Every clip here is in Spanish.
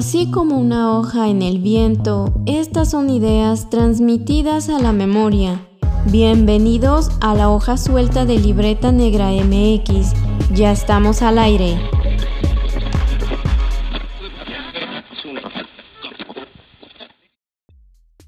Así como una hoja en el viento, estas son ideas transmitidas a la memoria. Bienvenidos a la hoja suelta de Libreta Negra MX. Ya estamos al aire.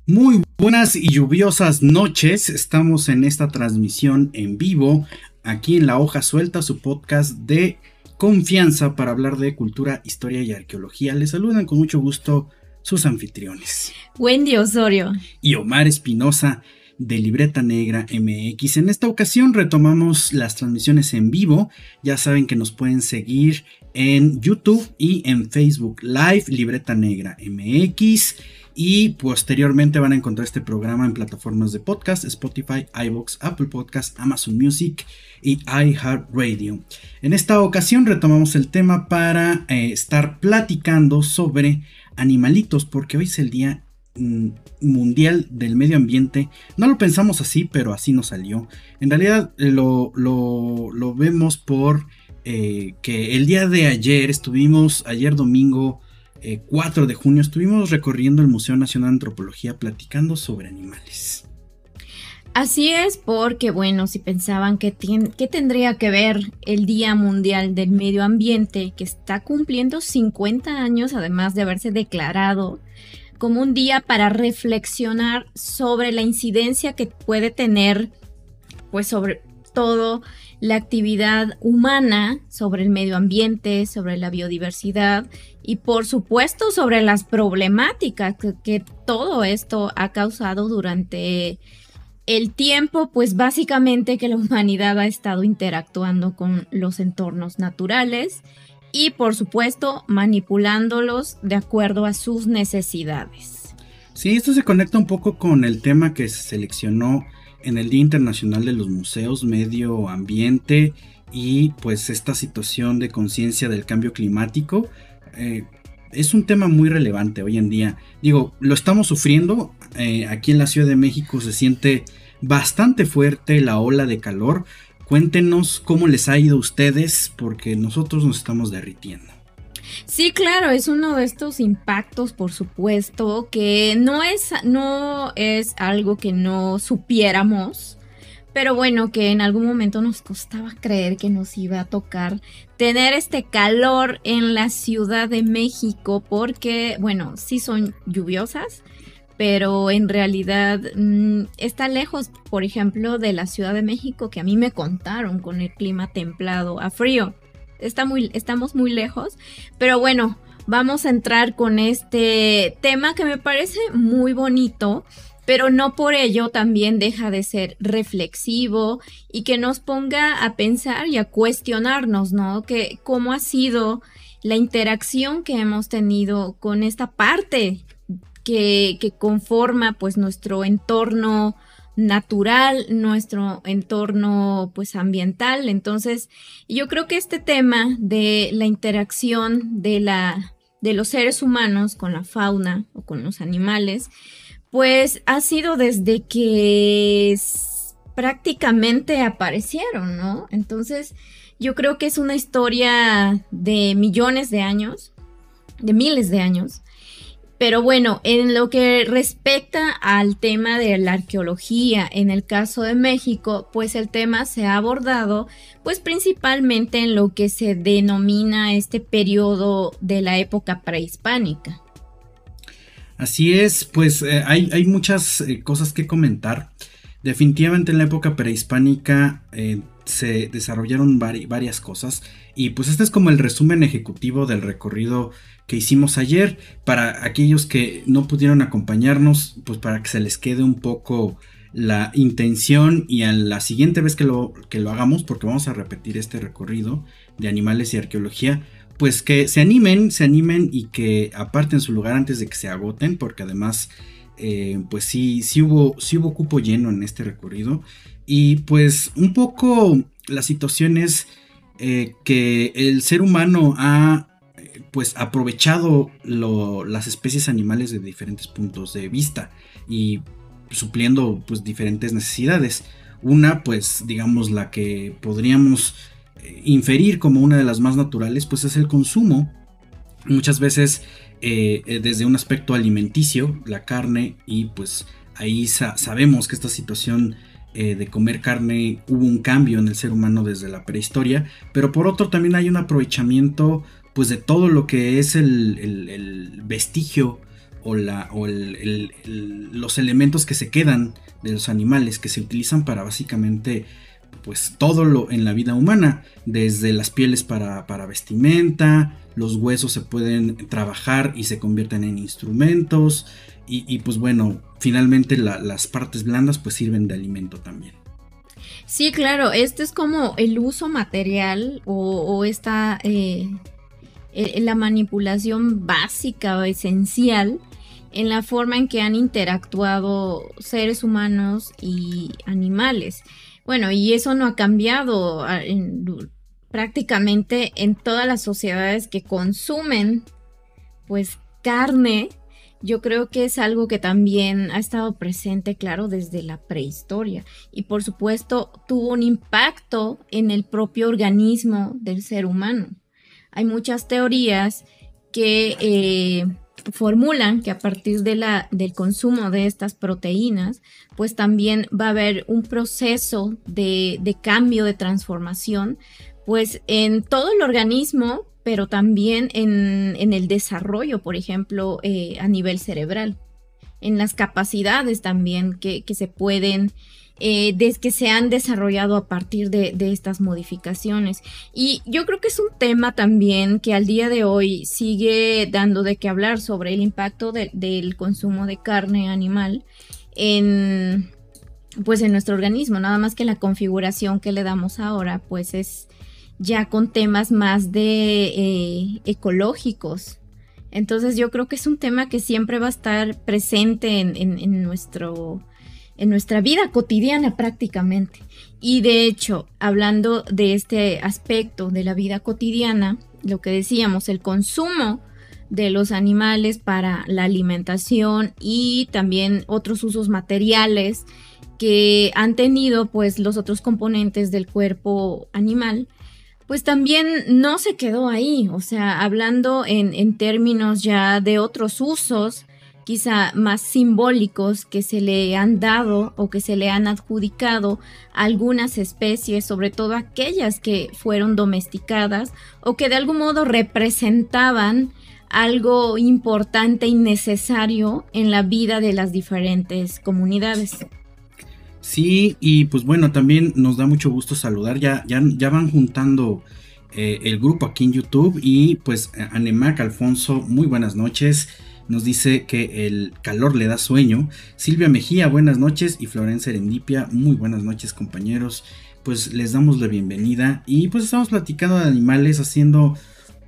Muy buenas y lluviosas noches. Estamos en esta transmisión en vivo, aquí en La Hoja Suelta, su podcast de confianza para hablar de cultura, historia y arqueología. Les saludan con mucho gusto sus anfitriones. Wendy Osorio. Y Omar Espinosa de Libreta Negra MX. En esta ocasión retomamos las transmisiones en vivo. Ya saben que nos pueden seguir en YouTube y en Facebook Live Libreta Negra MX. Y posteriormente van a encontrar este programa en plataformas de podcast, Spotify, iBox, Apple Podcast, Amazon Music y iHeartRadio. En esta ocasión retomamos el tema para eh, estar platicando sobre animalitos, porque hoy es el Día mm, Mundial del Medio Ambiente. No lo pensamos así, pero así nos salió. En realidad eh, lo, lo, vemos por eh, que el día de ayer estuvimos, ayer domingo, 4 eh, de junio estuvimos recorriendo el Museo Nacional de Antropología platicando sobre animales. Así es, porque bueno, si pensaban que, que tendría que ver el Día Mundial del Medio Ambiente, que está cumpliendo 50 años, además de haberse declarado como un día para reflexionar sobre la incidencia que puede tener, pues sobre todo la actividad humana sobre el medio ambiente, sobre la biodiversidad y por supuesto sobre las problemáticas que, todo esto ha causado durante el tiempo, pues básicamente que la humanidad ha estado interactuando con los entornos naturales y por supuesto manipulándolos de acuerdo a sus necesidades. Sí, esto se conecta un poco con el tema que se seleccionó en el Día Internacional de los Museos, Medio Ambiente y pues esta situación de conciencia del cambio climático. Eh, es un tema muy relevante hoy en día. Digo, lo estamos sufriendo. Eh, aquí en la Ciudad de México se siente bastante fuerte la ola de calor. Cuéntenos cómo les ha ido a ustedes porque nosotros nos estamos derritiendo. Sí, claro, es uno de estos impactos, por supuesto, que no es, no es algo que no supiéramos, pero bueno, que en algún momento nos costaba creer que nos iba a tocar tener este calor en la Ciudad de México, porque, bueno, sí son lluviosas, pero en realidad mm, está lejos, por ejemplo, de la Ciudad de México, que a mí me contaron con el clima templado a frío está muy, estamos muy lejos. Pero bueno, vamos a entrar con este tema que me parece muy bonito. Pero no por ello también deja de ser reflexivo y que nos ponga a pensar y a cuestionarnos, ¿no? Que cómo ha sido la interacción que hemos tenido con esta parte que, que conforma pues nuestro entorno natural, nuestro entorno pues ambiental. Entonces, yo creo que este tema de la interacción de la de los seres humanos con la fauna o con los animales, pues ha sido desde que prácticamente aparecieron, ¿no? Entonces, yo creo que es una historia de millones de años, de miles de años, pero bueno, en lo que respecta al tema de la arqueología, en el caso de México, pues el tema se ha abordado pues principalmente en lo que se denomina este periodo de la época prehispánica. Así es, pues eh, hay, muchas eh, cosas que comentar. Definitivamente en la época prehispánica eh, se desarrollaron varias cosas y pues este es como el resumen ejecutivo del recorrido que hicimos ayer. Para aquellos que no pudieron acompañarnos, pues para que se les quede un poco la intención y a la siguiente vez que lo, que lo hagamos, porque vamos a repetir este recorrido de animales y arqueología, pues que se animen, se animen y que aparten su lugar antes de que se agoten, porque además, eh, pues sí, sí hubo, sí hubo cupo lleno en este recorrido. Y pues un poco la situación es eh, que el ser humano ha pues aprovechado las especies animales de diferentes puntos de vista y supliendo pues diferentes necesidades. Una pues digamos la que podríamos eh, inferir como una de las más naturales pues es el consumo muchas veces eh, eh, desde un aspecto alimenticio, la carne, y pues ahí sabemos que esta situación de comer carne hubo un cambio en el ser humano desde la prehistoria, pero por otro también hay un aprovechamiento pues de todo lo que es el, vestigio o, la, o los elementos que se quedan de los animales que se utilizan para básicamente pues todo lo en la vida humana, desde las pieles para, para vestimenta, los huesos se pueden trabajar y se convierten en instrumentos y, pues bueno, finalmente las partes blandas pues sirven de alimento también. Sí, claro, este es como el uso material o, esta, eh, la manipulación básica o esencial en la forma en que han interactuado seres humanos y animales. Bueno, y eso no ha cambiado ah, prácticamente en todas las sociedades que consumen pues carne. Yo creo que es algo que también ha estado presente, claro, desde la prehistoria. Y por supuesto tuvo un impacto en el propio organismo del ser humano. Hay muchas teorías que eh, formulan que a partir de la, del consumo de estas proteínas, pues también va a haber un proceso de, cambio, de transformación, pues en todo el organismo, pero también en, el desarrollo, por ejemplo, eh, a nivel cerebral, en las capacidades también que, que se pueden eh, que se han desarrollado a partir de, estas modificaciones. Y yo creo que es un tema también que al día de hoy sigue dando de qué hablar sobre el impacto del consumo de carne animal en pues en nuestro organismo, nada más que la configuración que le damos ahora, pues es ya con temas más de eh, ecológicos. Entonces yo creo que es un tema que siempre va a estar presente en nuestro en nuestra vida cotidiana prácticamente. Y de hecho, hablando de este aspecto de la vida cotidiana, lo que decíamos, el consumo de los animales para la alimentación y también otros usos materiales que han tenido pues los otros componentes del cuerpo animal, pues también no se quedó ahí, o sea, hablando en, en términos ya de otros usos, quizá más simbólicos que se le han dado o que se le han adjudicado algunas especies, sobre todo aquellas que fueron domesticadas o que de algún modo representaban algo importante y necesario en la vida de las diferentes comunidades. Sí, y pues bueno, también nos da mucho gusto saludar, ya, ya, ya van juntando eh, el grupo aquí en YouTube y pues Anemac Alfonso, muy buenas noches nos dice que el calor le da sueño. Silvia Mejía, buenas noches. Y Florencia Erendipia, muy buenas noches compañeros. Pues les damos la bienvenida. Y pues estamos platicando de animales, haciendo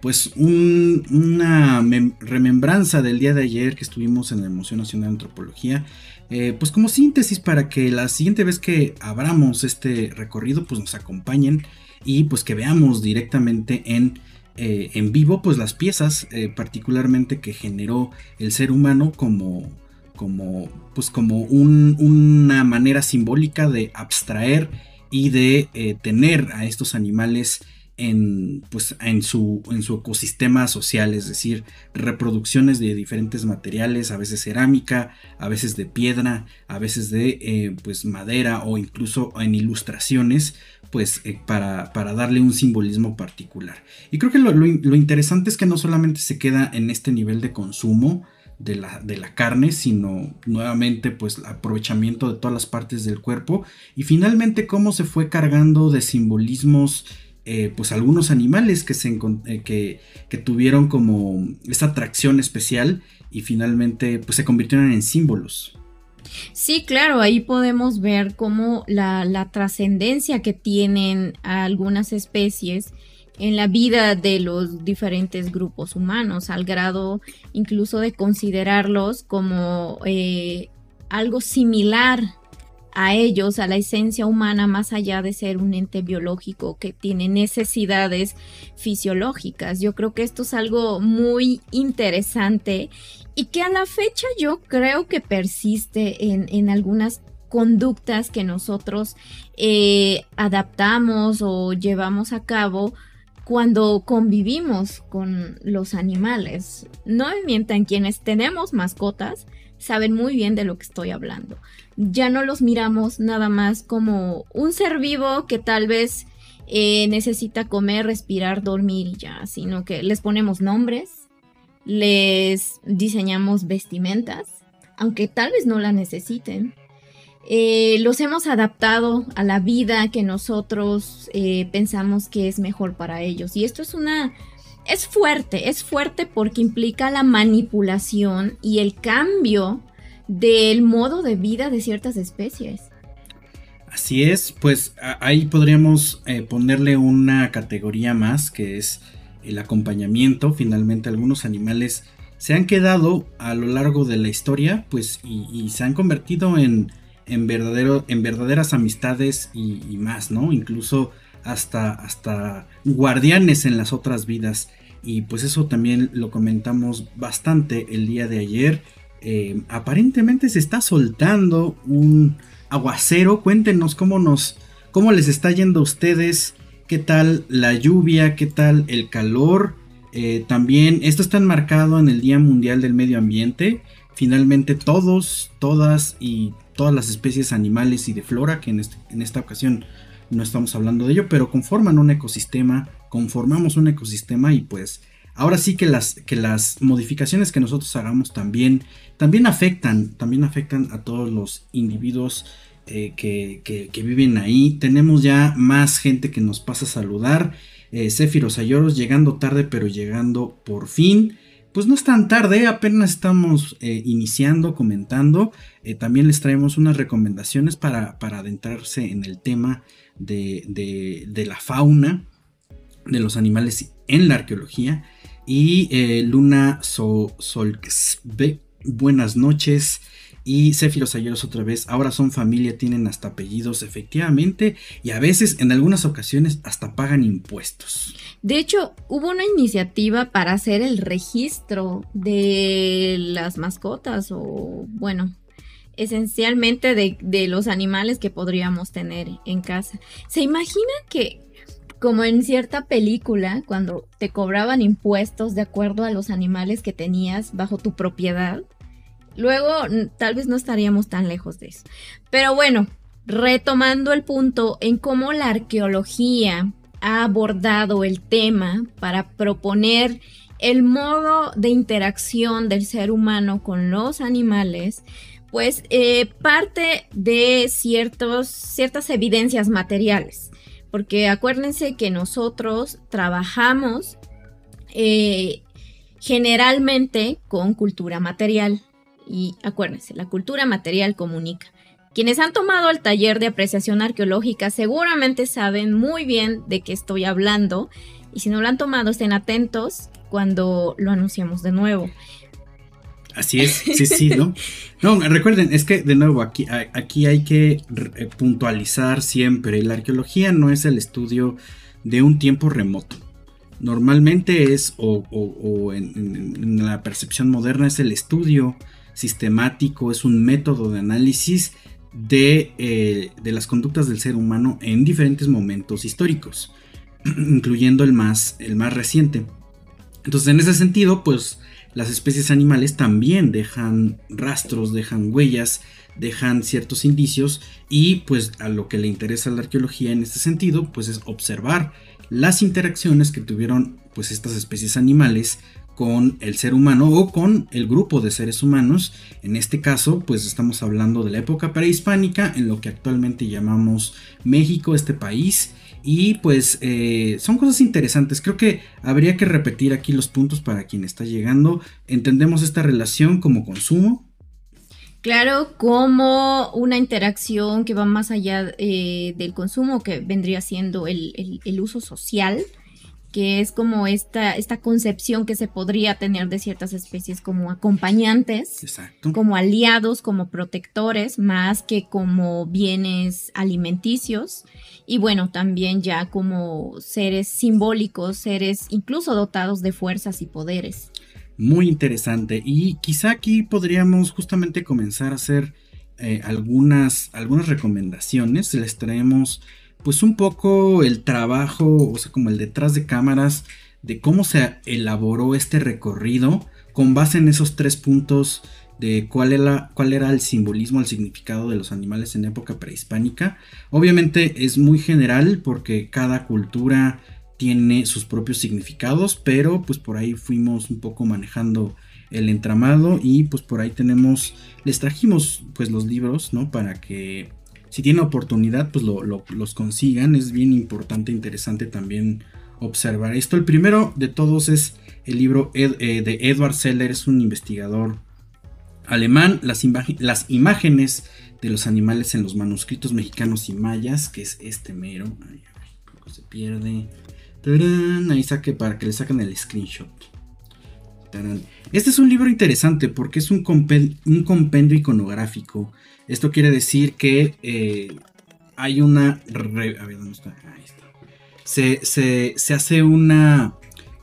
pues una remembranza del día de ayer que estuvimos en la Emoción Nacional de Antropología. Eh, pues como síntesis para que la siguiente vez que abramos este recorrido pues nos acompañen y pues que veamos directamente en eh, en vivo pues las piezas eh, particularmente que generó el ser humano como como pues como una manera simbólica de abstraer y de eh, tener a estos animales en, pues, en, su, en su ecosistema social, es decir, reproducciones de diferentes materiales, a veces cerámica, a veces de piedra, a veces de pues, madera o incluso en ilustraciones, pues eh, para, darle un simbolismo particular. Y creo que lo, interesante es que no solamente se queda en este nivel de consumo de la, de la carne, sino nuevamente pues aprovechamiento de todas las partes del cuerpo y finalmente cómo se fue cargando de simbolismos eh, pues algunos animales que, se, eh, que, que, tuvieron como esta atracción especial y finalmente pues se convirtieron en símbolos. Sí, claro, ahí podemos ver cómo la, trascendencia que tienen algunas especies en la vida de los diferentes grupos humanos, al grado incluso de considerarlos como eh, algo similar a ellos, a la esencia humana, más allá de ser un ente biológico que tiene necesidades fisiológicas. Yo creo que esto es algo muy interesante y que a la fecha yo creo que persiste en, algunas conductas que nosotros eh, adaptamos o llevamos a cabo cuando convivimos con los animales. No me mientan, quienes tenemos mascotas saben muy bien de lo que estoy hablando. Ya no los miramos nada más como un ser vivo que tal vez eh, necesita comer, respirar, dormir y ya, sino que les ponemos nombres, les diseñamos vestimentas, aunque tal vez no la necesiten. Eh, los hemos adaptado a la vida que nosotros eh, pensamos que es mejor para ellos. Y esto es una... Es fuerte, es fuerte porque implica la manipulación y el cambio del modo de vida de ciertas especies. Así es, pues ahí podríamos eh, ponerle una categoría más que es el acompañamiento. Finalmente algunos animales se han quedado a lo largo de la historia pues y se han convertido en en, en verdaderas amistades y, más, ¿no? Incluso hasta, hasta guardianes en las otras vidas. Y pues eso también lo comentamos bastante el día de ayer. Eh, aparentemente se está soltando un aguacero. Cuéntenos cómo nos. cómo les está yendo a ustedes. ¿Qué tal la lluvia? ¿Qué tal el calor? Eh, también esto está enmarcado en el Día Mundial del Medio Ambiente. Finalmente todos, todas y todas las especies animales y de flora, que este, en, esta ocasión no estamos hablando de ello, pero conforman un ecosistema, conformamos un ecosistema y pues ahora sí que las, que las modificaciones que nosotros hagamos también, también afectan, también afectan a todos los individuos eh, que, viven ahí. Tenemos ya más gente que nos pasa a saludar. Eh, Céfiros Ayoros llegando tarde, pero llegando por fin pues no es tan tarde, apenas estamos eh, iniciando, comentando. Eh, también les traemos unas recomendaciones para, adentrarse en el tema de, la fauna, de los animales en la arqueología. Y Luna so, buenas noches. Y Céfiros Ayeros otra vez, ahora son familia, tienen hasta apellidos, efectivamente, y a veces, en algunas ocasiones, hasta pagan impuestos. De hecho, hubo una iniciativa para hacer el registro de las mascotas, o bueno, esencialmente de, de los animales que podríamos tener en casa. ¿Se imagina que como en cierta película, cuando te cobraban impuestos de acuerdo a los animales que tenías bajo tu propiedad, Luego, tal vez no estaríamos tan lejos de eso. Pero bueno, retomando el punto en cómo la arqueología ha abordado el tema para proponer el modo de interacción del ser humano con los animales, pues eh, parte de ciertos, ciertas evidencias materiales. Porque acuérdense que nosotros trabajamos eh, generalmente con cultura material. Y acuérdense, la cultura material comunica. Quienes han tomado el taller de apreciación arqueológica seguramente saben muy bien de qué estoy hablando y si no lo han tomado estén atentos cuando lo anunciamos de nuevo. Así es, sí, sí, ¿no? No, recuerden, es que de nuevo aquí, aquí hay que eh, puntualizar siempre, la arqueología no es el estudio de un tiempo remoto. Normalmente es, o, en, la percepción moderna, es el estudio sistemático, es un método de análisis eh, de, las conductas del ser humano en diferentes momentos históricos, incluyendo el más, el más reciente. Entonces, en ese sentido, pues las especies animales también dejan rastros, dejan huellas, dejan ciertos indicios y pues a lo que le interesa la arqueología en este sentido, pues es observar las interacciones que tuvieron pues estas especies animales con el ser humano o con el grupo de seres humanos. En este caso, pues estamos hablando de la época prehispánica, en lo que actualmente llamamos México, este país. Y pues eh, son cosas interesantes. Creo que habría que repetir aquí los puntos para quien está llegando. Entendemos esta relación como consumo. Claro, como una interacción que va más allá eh, del consumo, que vendría siendo el, el uso social que es como esta, esta concepción que se podría tener de ciertas especies como acompañantes, como aliados, como protectores, más que como bienes alimenticios, y bueno, también ya como seres simbólicos, seres incluso dotados de fuerzas y poderes. Muy interesante, y quizá aquí podríamos justamente comenzar a hacer eh, algunas, algunas recomendaciones, les traemos pues un poco el trabajo, o sea, como el detrás de cámaras de cómo se elaboró este recorrido con base en esos tres puntos de cuál era, el simbolismo, el significado de los animales en época prehispánica. Obviamente es muy general porque cada cultura tiene sus propios significados, pero pues por ahí fuimos un poco manejando el entramado y pues por ahí tenemos, les trajimos pues los libros, ¿no? Para que si tienen oportunidad pues los consigan, es bien importante, interesante también observar esto. El primero de todos es el libro eh, de Edward Seller, es un investigador alemán, las, imágenes de los animales en los manuscritos mexicanos y mayas, que es este mero. Ay, se pierde. Ahí saque para que le saquen el screenshot. Este es un libro interesante porque es un compendio iconográfico. Esto quiere decir que eh, hay una... A ver, ¿dónde está? Ahí está. Se, hace una,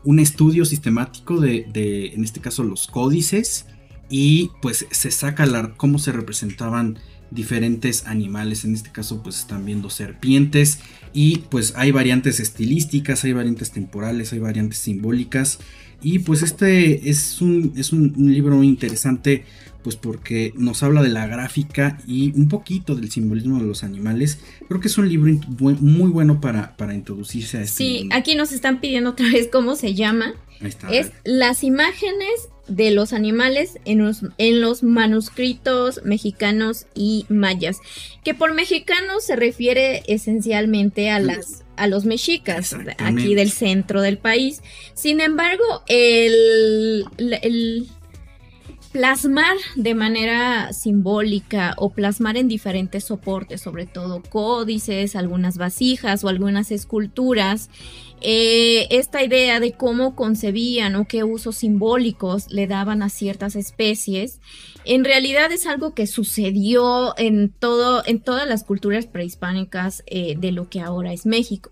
un estudio sistemático de, de, en este caso, los códices y pues se saca la, cómo se representaban diferentes animales, en este caso pues están viendo serpientes y pues hay variantes estilísticas, hay variantes temporales, hay variantes simbólicas y pues este es un, es un, libro interesante pues porque nos habla de la gráfica y un poquito del simbolismo de los animales. Creo que es un libro muy bueno para, para introducirse a este Sí, aquí nos están pidiendo otra vez cómo se llama. Ahí está, es Las imágenes de los animales en los, en los manuscritos mexicanos y mayas, que por mexicanos se refiere esencialmente a las a los mexicas aquí del centro del país. Sin embargo, el, el plasmar de manera simbólica o plasmar en diferentes soportes, sobre todo códices, algunas vasijas o algunas esculturas, eh, esta idea de cómo concebían o qué usos simbólicos le daban a ciertas especies, en realidad es algo que sucedió en, todo, en todas las culturas prehispánicas eh, de lo que ahora es México.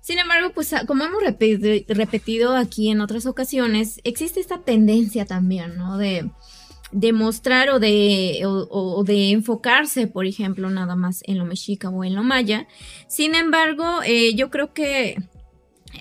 Sin embargo, pues ah, como hemos repetido aquí en otras ocasiones, existe esta tendencia también, ¿no? De, de mostrar o de, o, de enfocarse, por ejemplo, nada más en lo mexica o en lo maya. Sin embargo, eh, yo creo que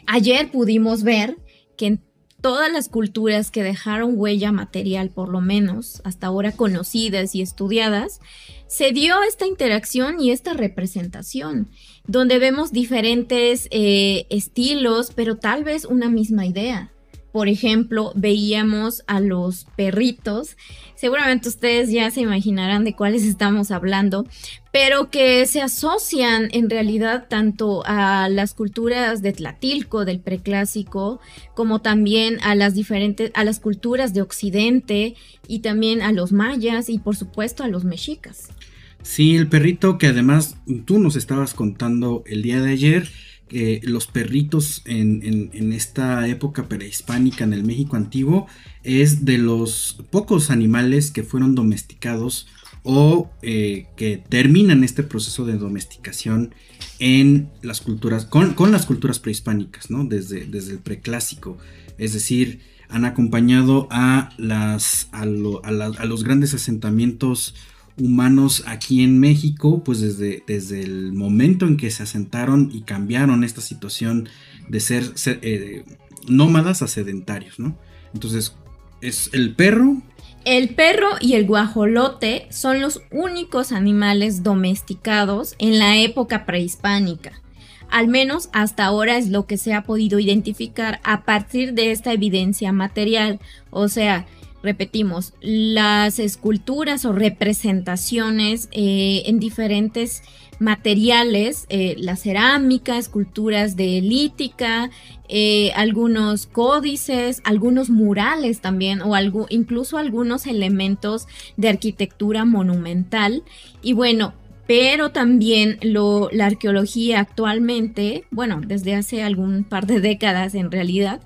ayer pudimos ver que en todas las culturas que dejaron huella material, por lo menos hasta ahora conocidas y estudiadas, se dio esta interacción y esta representación donde vemos diferentes eh, estilos, pero tal vez una misma idea. Por ejemplo, veíamos a los perritos, seguramente ustedes ya se imaginarán de cuáles estamos hablando, pero que se asocian en realidad tanto a las culturas de Tlatilco, del preclásico, como también a las diferentes, a las culturas de Occidente y también a los mayas y por supuesto a los mexicas. Sí, el perrito que además tú nos estabas contando el día de ayer, los perritos en, esta época prehispánica en el México antiguo es de los pocos animales que fueron domesticados o eh, que terminan este proceso de domesticación en las culturas, con, las culturas prehispánicas, ¿no? Desde, el preclásico. Es decir, han acompañado a los grandes asentamientos humanos aquí en México, pues desde, desde el momento en que se asentaron y cambiaron esta situación de ser, eh, nómadas a sedentarios, ¿no? Entonces, es el perro. El perro y el guajolote son los únicos animales domesticados en la época prehispánica. Al menos hasta ahora es lo que se ha podido identificar a partir de esta evidencia material. O sea, repetimos, las esculturas o representaciones eh, en diferentes materiales, eh, la cerámica, esculturas de lítica, eh, algunos códices, algunos murales también, o algo, incluso algunos elementos de arquitectura monumental. Y bueno, pero también lo, la arqueología actualmente, bueno, desde hace algún par de décadas en realidad,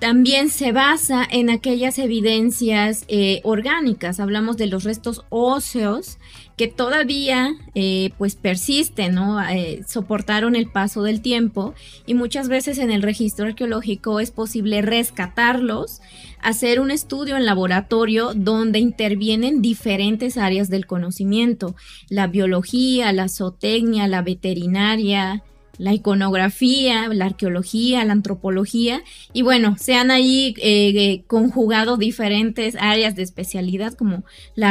también se basa en aquellas evidencias eh, orgánicas. Hablamos de los restos óseos que todavía eh, pues persisten. Eh, soportaron el paso del tiempo y muchas veces en el registro arqueológico es posible rescatarlos, hacer un estudio en laboratorio donde intervienen diferentes áreas del conocimiento, la biología, la zootecnia, la veterinaria, la iconografía, la arqueología, la antropología, y bueno, se han ahí eh, conjugado diferentes áreas de especialidad como la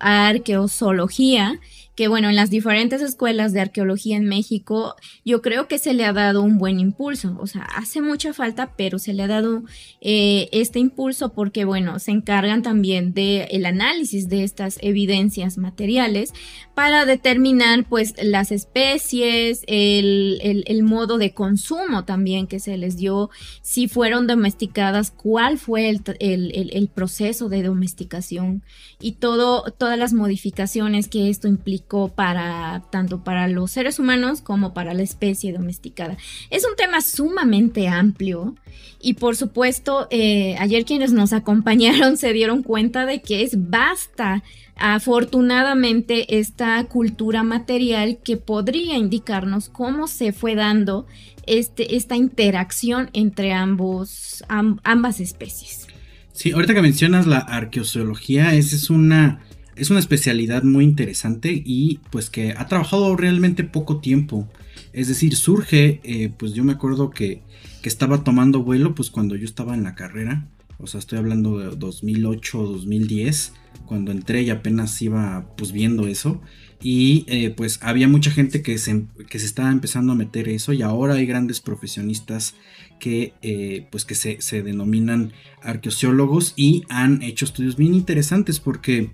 arqueozoología que bueno, en las diferentes escuelas de arqueología en México, yo creo que se le ha dado un buen impulso. O sea, hace mucha falta, pero se le ha dado eh, este impulso porque, bueno, se encargan también del el análisis de estas evidencias materiales para determinar, pues, las especies, el, el, modo de consumo también que se les dio, si fueron domesticadas, cuál fue el, el proceso de domesticación y todo, todas las modificaciones que esto implica para tanto para los seres humanos como para la especie domesticada. Es un tema sumamente amplio y por supuesto eh, ayer quienes nos acompañaron se dieron cuenta de que es basta afortunadamente esta cultura material que podría indicarnos cómo se fue dando este, esta interacción entre ambos, ambas especies. Sí, ahorita que mencionas la arqueozoología, esa es una es una especialidad muy interesante y pues que ha trabajado realmente poco tiempo. Es decir, surge, eh, pues yo me acuerdo que, que, estaba tomando vuelo pues cuando yo estaba en la carrera. O sea, estoy hablando de 2008 o 2010, cuando entré y apenas iba pues viendo eso. Y eh, pues había mucha gente que se, que se estaba empezando a meter eso y ahora hay grandes profesionistas que eh, pues que se, se denominan arqueociólogos y han hecho estudios bien interesantes porque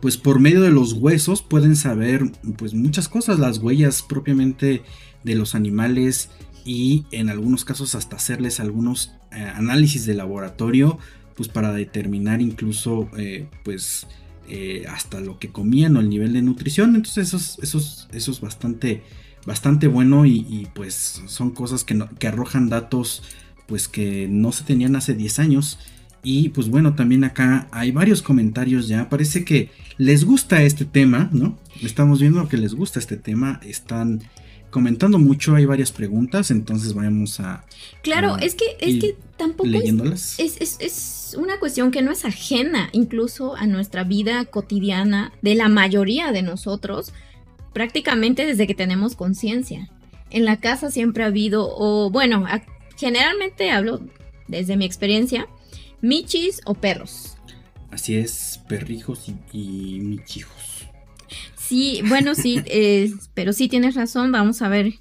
pues por medio de los huesos pueden saber pues muchas cosas, las huellas propiamente de los animales y en algunos casos hasta hacerles algunos eh, análisis de laboratorio pues para determinar incluso eh, pues eh, hasta lo que comían o el nivel de nutrición entonces eso es, eso es, bastante bastante bueno y, pues son cosas que, que arrojan datos pues que no se tenían hace 10 años y pues bueno, también acá hay varios comentarios ya. Parece que les gusta este tema, ¿no? Estamos viendo que les gusta este tema. Están comentando mucho, hay varias preguntas, entonces vamos a... Claro, es que, es que tampoco leyéndolas. Es, es, es, una cuestión que no es ajena incluso a nuestra vida cotidiana de la mayoría de nosotros, prácticamente desde que tenemos conciencia. En la casa siempre ha habido, o bueno, generalmente hablo desde mi experiencia, michis o perros. Así es, perrijos y, michijos. Sí, bueno, sí, eh, pero sí tienes razón, vamos a ver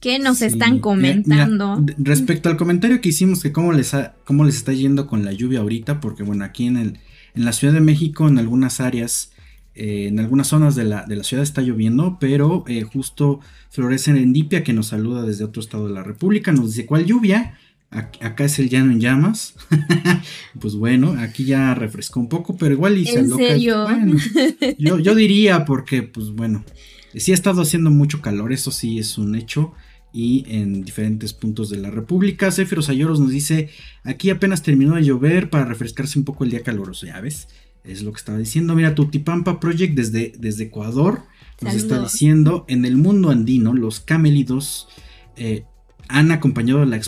qué nos están comentando. respecto al comentario que hicimos, que cómo les, cómo les está yendo con la lluvia ahorita, porque bueno, aquí en, el, en la Ciudad de México, en algunas áreas, eh, en algunas zonas de la, de la, ciudad está lloviendo, pero eh, justo Florece Endipia, que nos saluda desde otro estado de la República, nos dice, ¿cuál lluvia? Acá es el llano en llamas. pues bueno, aquí ya refrescó un poco, pero igual y se Serio? yo, diría porque, pues bueno, sí ha estado haciendo mucho calor, eso sí es un hecho. Y en diferentes puntos de la República. Céfiro Sayoros nos dice: Aquí apenas terminó de llover para refrescarse un poco el día caluroso. Ya ves, es lo que estaba diciendo. Mira, Tutipampa Project desde, desde Ecuador nos está diciendo: En el mundo andino, los camélidos eh, han acompañado la,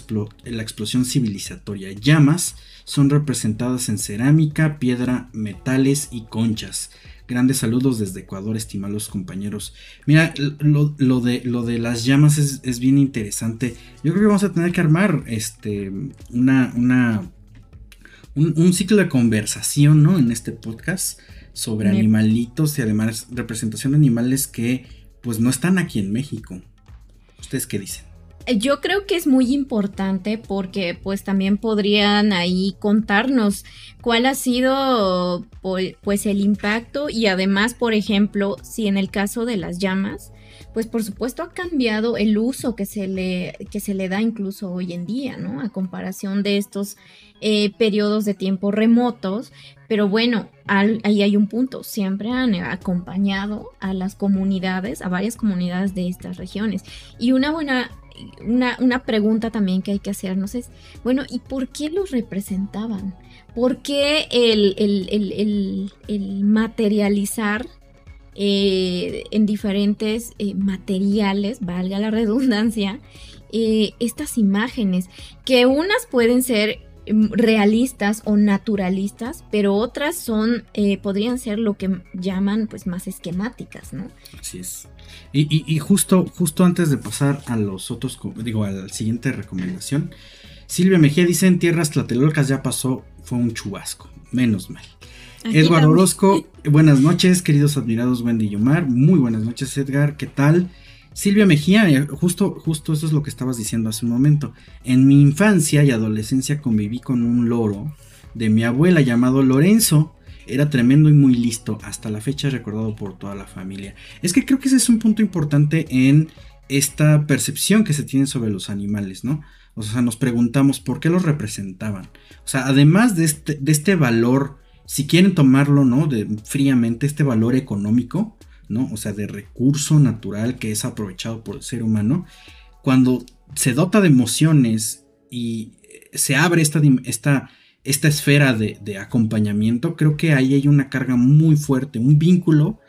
la, explosión civilizatoria. Llamas son representadas en cerámica, piedra, metales y conchas. Grandes saludos desde Ecuador, estimados compañeros. Mira, lo, de, lo de las llamas es, bien interesante. Yo creo que vamos a tener que armar este, una, una, un, ciclo de conversación ¿no? en este podcast sobre animalitos y además representación de animales que pues no están aquí en México. ¿Ustedes qué dicen? Yo creo que es muy importante porque pues también podrían ahí contarnos cuál ha sido pues el impacto y además por ejemplo si en el caso de las llamas pues por supuesto ha cambiado el uso que se le, que se le da incluso hoy en día, ¿no? A comparación de estos eh, periodos de tiempo remotos, pero bueno, ahí hay un punto, siempre han acompañado a las comunidades, a varias comunidades de estas regiones. Y una buena una, pregunta también que hay que hacernos es, bueno, ¿y por qué los representaban? ¿Por qué el, materializar eh, en diferentes eh, materiales, valga la redundancia, eh, estas imágenes, que unas pueden ser realistas o naturalistas, pero otras son, eh, podrían ser lo que llaman pues más esquemáticas, ¿no? Así es. Y, justo, justo antes de pasar a los otros, digo, a la siguiente recomendación, Silvia Mejía dice en tierras tlatelolcas ya pasó, fue un chubasco, menos mal. Edgar Orozco, buenas noches, queridos admirados Wendy y Omar. Muy buenas noches, Edgar, ¿qué tal? Silvia Mejía, eh, justo, justo eso es lo que estabas diciendo hace un momento. En mi infancia y adolescencia conviví con un loro de mi abuela llamado Lorenzo. Era tremendo y muy listo. Hasta la fecha recordado por toda la familia. Es que creo que ese es un punto importante en esta percepción que se tiene sobre los animales, ¿no? O sea, nos preguntamos por qué los representaban. O sea, además de este, de este valor, si quieren tomarlo, ¿no? De, fríamente, este valor económico, O sea, de recurso natural que es aprovechado por el ser humano, cuando se dota de emociones y se abre esta, esta, esta esfera de, acompañamiento, creo que ahí hay una carga muy fuerte, un vínculo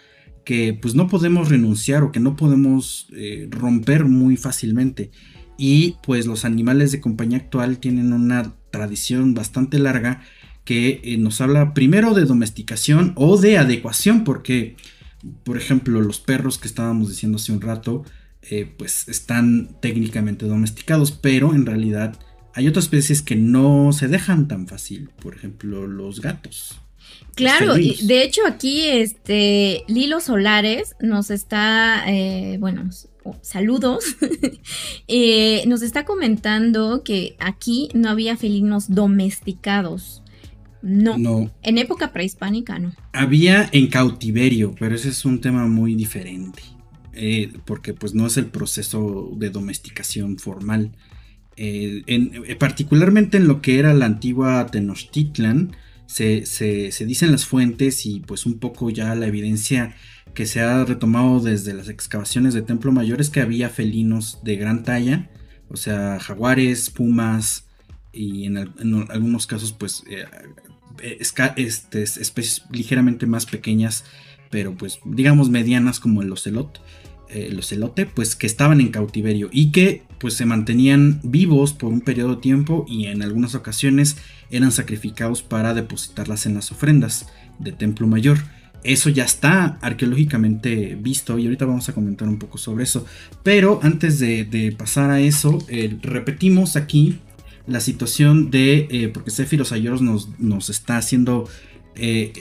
que pues no podemos renunciar o que no podemos eh, romper muy fácilmente. Y pues los animales de compañía actual tienen una tradición bastante larga que eh, nos habla primero de domesticación o de adecuación, porque por ejemplo, los perros que estábamos diciendo hace un rato, eh, pues están técnicamente domesticados, pero en realidad hay otras especies que no se dejan tan fácil, por ejemplo, los gatos. Claro, y de hecho aquí este Lilo Solares nos está, eh, bueno, saludos, eh, nos está comentando que aquí no había felinos domesticados. No. En época prehispánica no. Había en cautiverio, pero ese es un tema muy diferente. Eh, porque pues no es el proceso de domesticación formal. Eh, eh, particularmente en lo que era la antigua Tenochtitlan, se, se, se, dicen las fuentes y pues un poco ya la evidencia que se ha retomado desde las excavaciones de Templo Mayor es que había felinos de gran talla, o sea, jaguares, pumas y en, algunos casos pues este, especies ligeramente más pequeñas, pero pues digamos medianas como el ocelot, eh, el ocelote, pues que estaban en cautiverio y que pues se mantenían vivos por un periodo de tiempo y en algunas ocasiones eran sacrificados para depositarlas en las ofrendas de Templo Mayor. Eso ya está arqueológicamente visto y ahorita vamos a comentar un poco sobre eso. Pero antes de, pasar a eso, eh, repetimos aquí la situación de, eh, porque Sephiroth Ayoros nos, nos está haciendo eh,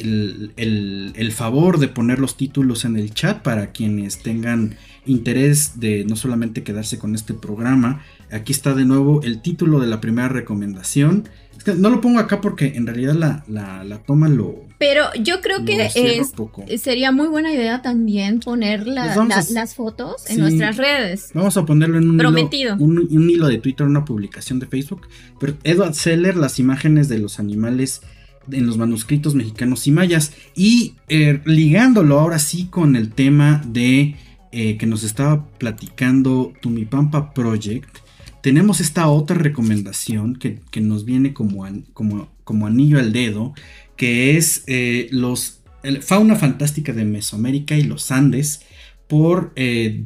el, favor de poner los títulos en el chat para quienes tengan interés de no solamente quedarse con este programa. Aquí está de nuevo el título de la primera recomendación. no lo pongo acá porque en realidad la, la, toma lo... Pero yo creo que es, sería muy buena idea también poner pues las fotos en nuestras redes. Vamos a ponerlo en un Hilo, un, hilo de Twitter, una publicación de Facebook. Pero Edward Seller, las imágenes de los animales en los manuscritos mexicanos y mayas. Y eh, ligándolo ahora sí con el tema de eh, que nos estaba platicando Tumipampa Project, tenemos esta otra recomendación que, nos viene como, como, como, anillo al dedo, que es eh, los fauna fantástica de Mesoamérica y los Andes por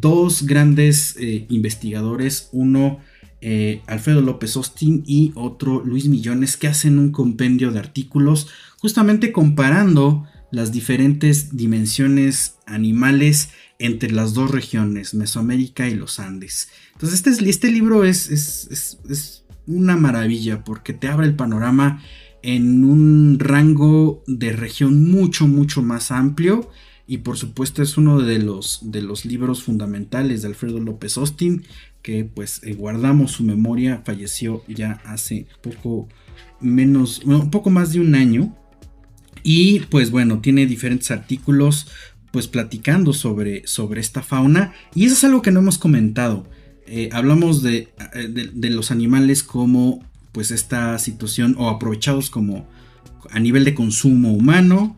dos grandes investigadores, uno eh, Alfredo López Austin y otro Luis Millones que hacen un compendio de artículos justamente comparando las diferentes dimensiones animales entre las dos regiones, Mesoamérica y los Andes. Entonces este, este libro es, es, una maravilla porque te abre el panorama en un rango de región mucho, mucho más amplio. Y por supuesto es uno de los, de los libros fundamentales de Alfredo López Austin que pues eh, guardamos su memoria, falleció ya hace poco menos, un poco más de un año. Y pues bueno, tiene diferentes artículos pues platicando sobre, sobre esta fauna. Y eso es algo que no hemos comentado. Eh, hablamos eh, de, de, los animales como pues esta situación o aprovechados como a nivel de consumo humano,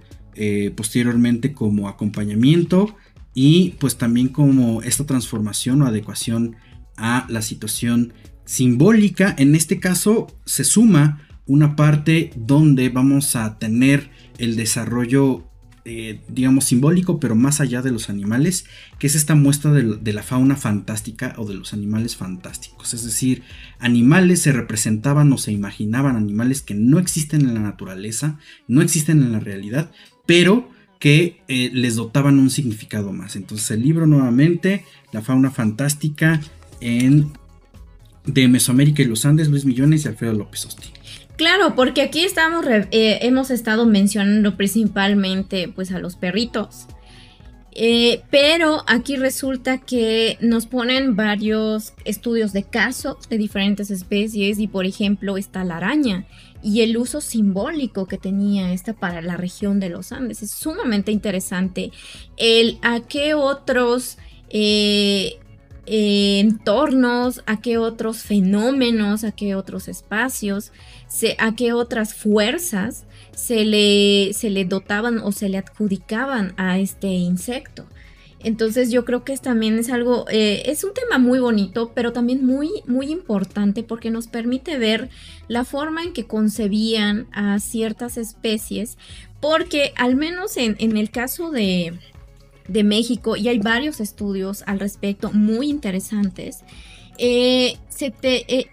posteriormente como acompañamiento y pues también como esta transformación o adecuación a la situación simbólica. En este caso se suma una parte donde vamos a tener el desarrollo eh, digamos, simbólico, pero más allá de los animales, que es esta muestra de, la fauna fantástica o de los animales fantásticos. Es decir, animales se representaban o se imaginaban animales que no existen en la naturaleza, no existen en la realidad, pero que eh, les dotaban un significado más. Entonces el libro nuevamente, La fauna fantástica en de Mesoamérica y los Andes, Luis Millones y Alfredo López Osti. Claro, porque aquí estamos eh, hemos estado mencionando principalmente pues a los perritos. Eh, pero aquí resulta que nos ponen varios estudios de caso de diferentes especies y por ejemplo está la araña y el uso simbólico que tenía esta para la región de los Andes. Es sumamente interesante el a qué otros eh, entornos, a qué otros fenómenos, a qué otros espacios, a qué otras fuerzas se le, se le dotaban o se le adjudicaban a este insecto. Entonces yo creo que también es algo, eh, es un tema muy bonito, pero también muy, muy importante porque nos permite ver la forma en que concebían a ciertas especies, porque al menos en, en el caso de, de México y hay varios estudios al respecto muy interesantes. Eh, se, eh,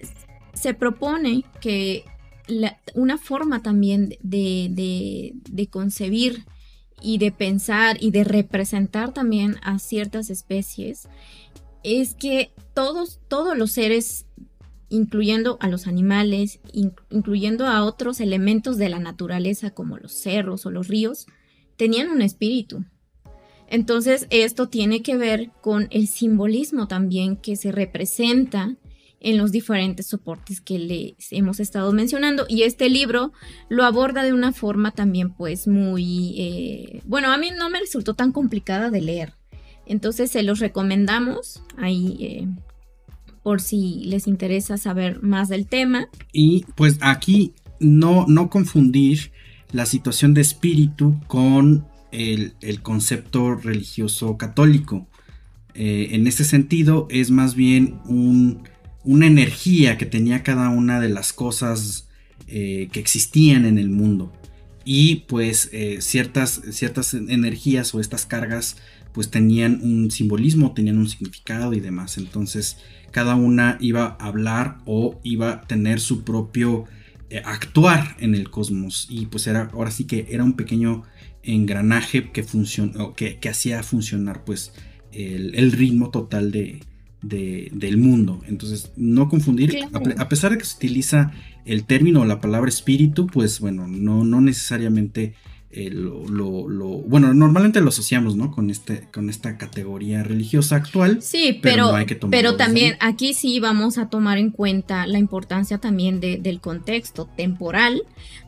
se, propone que una forma también de, de, concebir y de pensar y de representar también a ciertas especies es que todos, todos los seres, incluyendo a los animales, incluyendo a otros elementos de la naturaleza como los cerros o los ríos, tenían un espíritu. Entonces esto tiene que ver con el simbolismo también que se representa en los diferentes soportes que les hemos estado mencionando. Y este libro lo aborda de una forma también pues muy eh, bueno a mí no me resultó tan complicada de leer. Entonces se los recomendamos ahí eh, por si les interesa saber más del tema. Y pues aquí no no confundir la situación de espíritu con el, concepto religioso católico. Eh, en este sentido es más bien una energía que tenía cada una de las cosas eh, que existían en el mundo. Y pues eh, ciertas, ciertas energías o estas cargas pues tenían un simbolismo, tenían un significado y demás. Entonces cada una iba a hablar o iba a tener su propio actuar en el cosmos. Y pues era, ahora sí que era un pequeño engranaje que, que, que hacía funcionar pues el, ritmo total de, del mundo. Entonces, no confundir, a, pesar de que se utiliza el término o la palabra espíritu, pues bueno, no, no necesariamente eh, lo, bueno, normalmente lo asociamos, ¿no? Con este, con esta categoría religiosa actual. Sí, pero, pero, también aquí sí vamos a tomar en cuenta la importancia también del contexto temporal,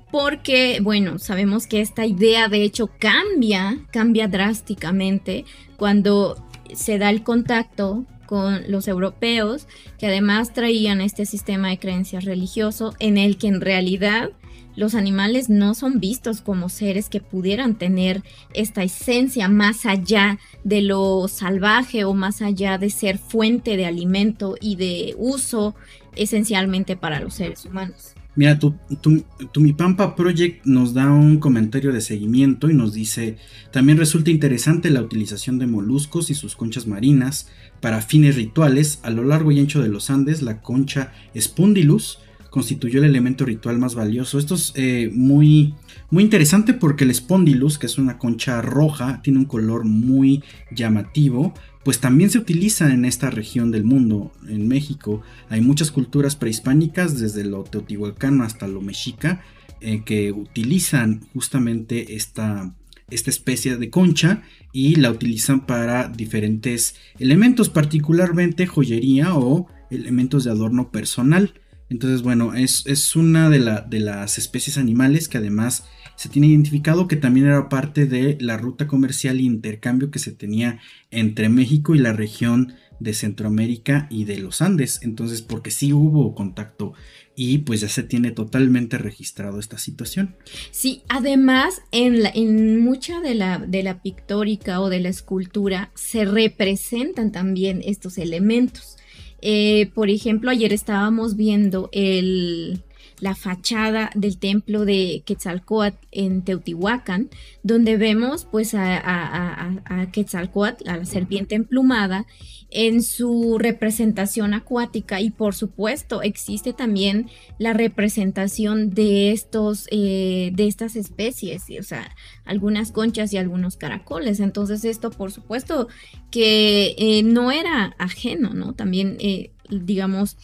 porque, bueno, sabemos que esta idea de hecho cambia, cambia drásticamente cuando se da el contacto con los europeos, que además traían este sistema de creencias religioso en el que en realidad los animales no son vistos como seres que pudieran tener esta esencia más allá de lo salvaje o más allá de ser fuente de alimento y de uso esencialmente para los seres humanos. Mira, tu, tu, Mi Pampa Project nos da un comentario de seguimiento y nos dice, también resulta interesante la utilización de moluscos y sus conchas marinas para fines rituales. A lo largo y ancho de los Andes, la concha Spondylus constituyó el elemento ritual más valioso. Esto es eh, muy, muy interesante porque el Spondylus, que es una concha roja, tiene un color muy llamativo, pues también se utiliza en esta región del mundo, en México. Hay muchas culturas prehispánicas, desde lo teotihuacano hasta lo mexica, eh, que utilizan justamente esta, esta especie de concha y la utilizan para diferentes elementos, particularmente joyería o elementos de adorno personal. Entonces, bueno, es, una de, de, las especies animales que además se tiene identificado que también era parte de la ruta comercial e intercambio que se tenía entre México y la región de Centroamérica y de los Andes. Entonces, porque sí hubo contacto y pues ya se tiene totalmente registrado esta situación. Sí, además en, en mucha de la, de la pictórica o de la escultura se representan también estos elementos. Eh, por ejemplo, ayer estábamos viendo el, la fachada del templo de Quetzalcoatl en Teotihuacán, donde vemos pues a, a, Quetzalcoatl, a la serpiente emplumada, en su representación acuática. Y por supuesto existe también la representación de estos eh, de estas especies o sea algunas conchas y algunos caracoles. Entonces esto por supuesto que eh, no era ajeno no también eh, digamos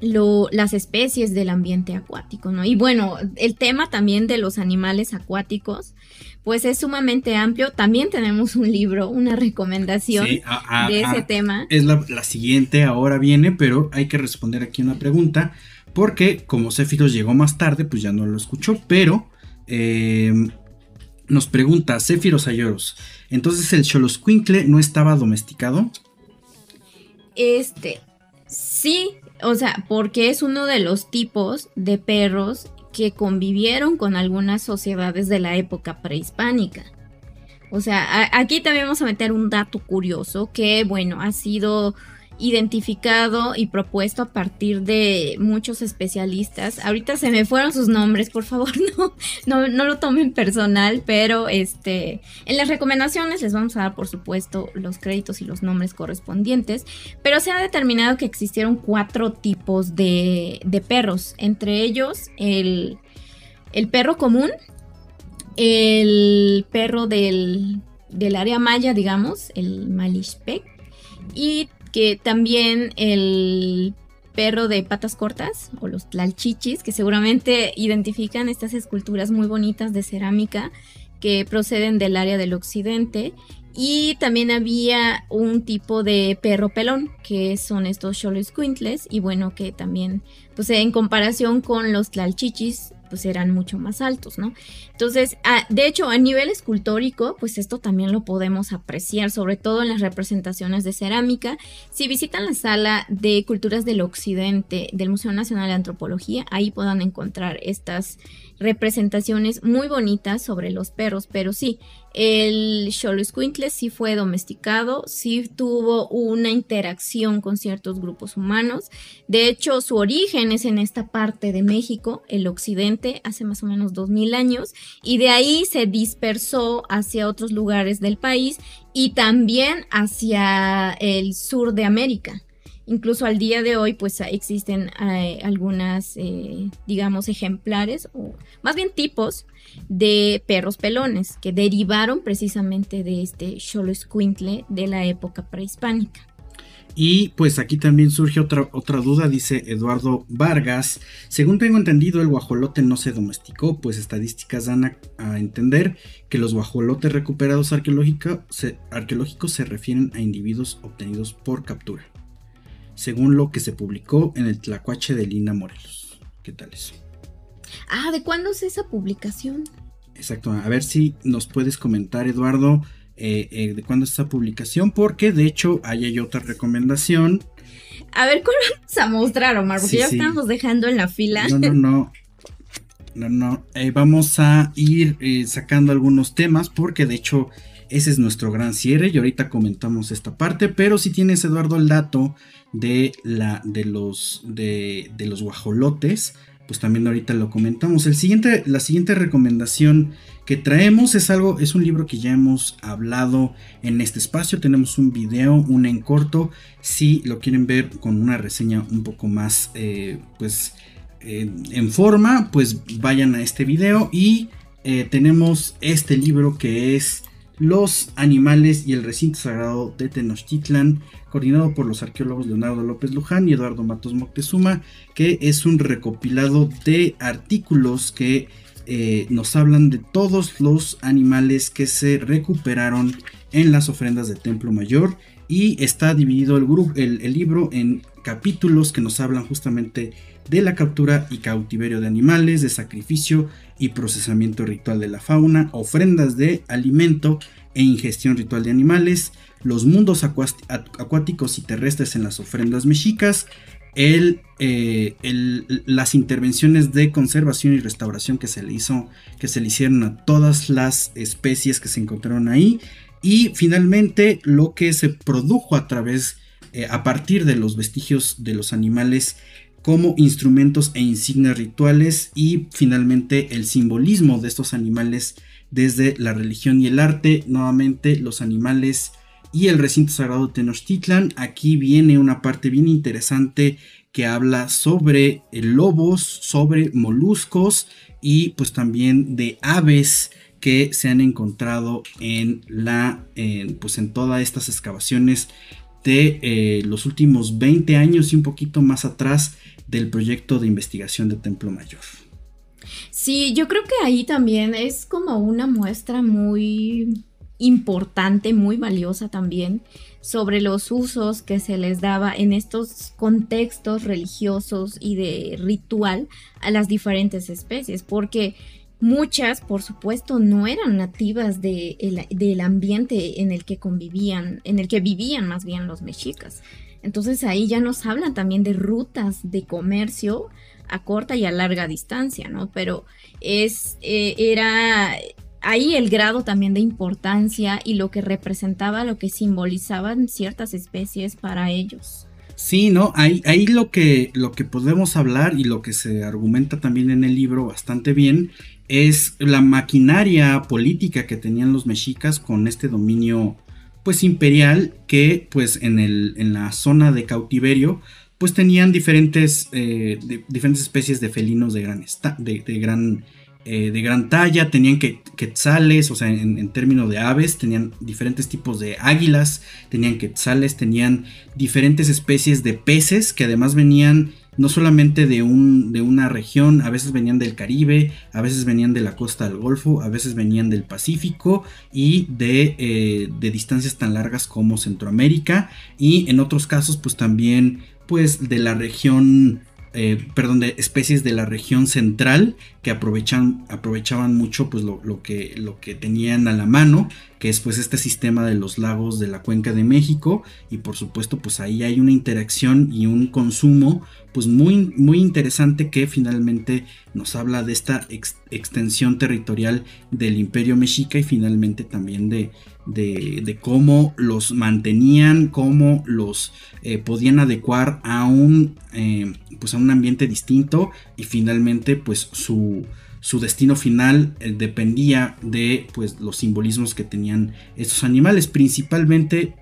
las especies del ambiente acuático, ¿no? Y bueno, el tema también de los animales acuáticos, pues es sumamente amplio. También tenemos un libro, una recomendación de ese tema. Es la, siguiente, ahora viene, pero hay que responder aquí una pregunta, porque como Céfiros llegó más tarde, pues ya no lo escuchó, pero em, nos pregunta Céfiros Ayoros, entonces el Xoloscuincle no estaba domesticado. Este, sí, o sea, porque es uno de los tipos de perros que convivieron con algunas sociedades de la época prehispánica. O sea, aquí también vamos a meter un dato curioso que, bueno, ha sido identificado y propuesto a partir de muchos especialistas. Ahorita se me fueron sus nombres, por favor, no, no, lo tomen personal, pero este, en las recomendaciones les vamos a dar, por supuesto, los créditos y los nombres correspondientes, pero se ha determinado que existieron cuatro tipos de, de perros, entre ellos el, el perro común, el perro del, del área maya, digamos, el malishpek, y que también el perro de patas cortas o los tlalchichis, que seguramente identifican estas esculturas muy bonitas de cerámica que proceden del área del occidente. Y también había un tipo de perro pelón, que son estos Xoloscuintles, y bueno, que también, pues en comparación con los tlalchichis, pues eran mucho más altos, ¿no? Entonces, de hecho, a nivel escultórico, pues esto también lo podemos apreciar, sobre todo en las representaciones de cerámica. Si visitan la sala de culturas del occidente del Museo Nacional de Antropología, ahí puedan encontrar estas representaciones muy bonitas sobre los perros, pero sí, el Xoloscuintle sí fue domesticado, sí tuvo una interacción con ciertos grupos humanos. De hecho, su origen es en esta parte de México, el occidente, hace más o menos 2000 años, y de ahí se dispersó hacia otros lugares del país y también hacia el sur de América. Incluso al día de hoy, pues existen eh, algunas, eh, digamos, ejemplares, o más bien tipos de perros pelones que derivaron precisamente de este Xoloscuintle de la época prehispánica. Y pues aquí también surge otra, otra duda, dice Eduardo Vargas. Según tengo entendido, el guajolote no se domesticó, pues estadísticas dan a, entender que los guajolotes recuperados arqueológicos se refieren a individuos obtenidos por captura según lo que se publicó en el Tlacuache de Lina Morelos. ¿Qué tal eso? Ah, ¿de cuándo es esa publicación? Exacto, a ver si nos puedes comentar, Eduardo, eh, eh, de cuándo es esa publicación, porque de hecho ahí hay otra recomendación. A ver, ¿cuál vamos a mostrar, Omar? Porque ya estamos dejando en la fila. No, no, no. No, no. Eh, vamos a ir sacando algunos temas, porque de hecho ese es nuestro gran cierre y ahorita comentamos esta parte, pero si tienes, Eduardo, el dato de, la, de, los, de, los guajolotes, pues también ahorita lo comentamos. El siguiente, la siguiente recomendación que traemos es algo, es un libro que ya hemos hablado en este espacio. Tenemos un video, un en corto. Si lo quieren ver con una reseña un poco más, eh, pues, en forma, pues vayan a este video. Y eh, tenemos este libro que es los animales y el recinto sagrado de Tenochtitlan, coordinado por los arqueólogos Leonardo López Luján y Eduardo Matos Moctezuma, que es un recopilado de artículos que eh, nos hablan de todos los animales que se recuperaron en las ofrendas del Templo Mayor. Y está dividido el libro en capítulos que nos hablan justamente de la captura y cautiverio de animales, de sacrificio y procesamiento ritual de la fauna, ofrendas de alimento e ingestión ritual de animales, los mundos acuáticos y terrestres en las ofrendas mexicas, eh, las intervenciones de conservación y restauración que se le hizo, que se le hicieron a todas las especies que se encontraron ahí, y finalmente lo que se produjo a través, eh, a partir de los vestigios de los animales como instrumentos e insignias rituales y finalmente el simbolismo de estos animales desde la religión y el arte. Nuevamente los animales y el recinto sagrado Tenochtitlan. Aquí viene una parte bien interesante que habla sobre lobos, sobre moluscos y pues también de aves que se han encontrado en la pues en todas estas excavaciones de eh, los últimos 20 años y un poquito más atrás del proyecto de investigación de Templo Mayor. Sí, yo creo que ahí también es como una muestra muy importante, muy valiosa también, sobre los usos que se les daba en estos contextos religiosos y de ritual a las diferentes especies, porque muchas, por supuesto, no eran nativas del ambiente en el que convivían, en el que vivían más bien los mexicas. Entonces ahí ya nos hablan también de rutas de comercio a corta y a larga distancia, ¿no? Pero es, eh, era ahí el grado también de importancia y lo que representaba, lo que simbolizaban ciertas especies para ellos. Sí, ¿no? Ahí, ahí lo, que, lo que podemos hablar y lo que se argumenta también en el libro bastante bien es la maquinaria política que tenían los mexicas con este dominio pues imperial que pues en, el, en la zona de cautiverio pues tenían diferentes, eh, diferentes especies de felinos de gran, de, gran eh, de gran talla, tenían que, quetzales, o sea, en, términos de aves, tenían diferentes tipos de águilas, tenían quetzales, tenían diferentes especies de peces que además venían no solamente de, un, de una región, a veces venían del Caribe, a veces venían de la costa del Golfo, a veces venían del Pacífico y de, eh, de distancias tan largas como Centroamérica y en otros casos pues también pues de la región eh, perdón, de especies de la región central que aprovechan, aprovechaban mucho pues lo, que, lo que tenían a la mano, que es pues este sistema de los lagos de la cuenca de México. Y por supuesto pues ahí hay una interacción y un consumo pues muy, muy interesante que finalmente nos habla de esta extensión territorial del imperio mexica y finalmente también de, de, cómo los mantenían, cómo los eh, podían adecuar a un, eh, pues a un ambiente distinto. Y finalmente pues su, su destino final eh, dependía de pues los simbolismos que tenían estos animales principalmente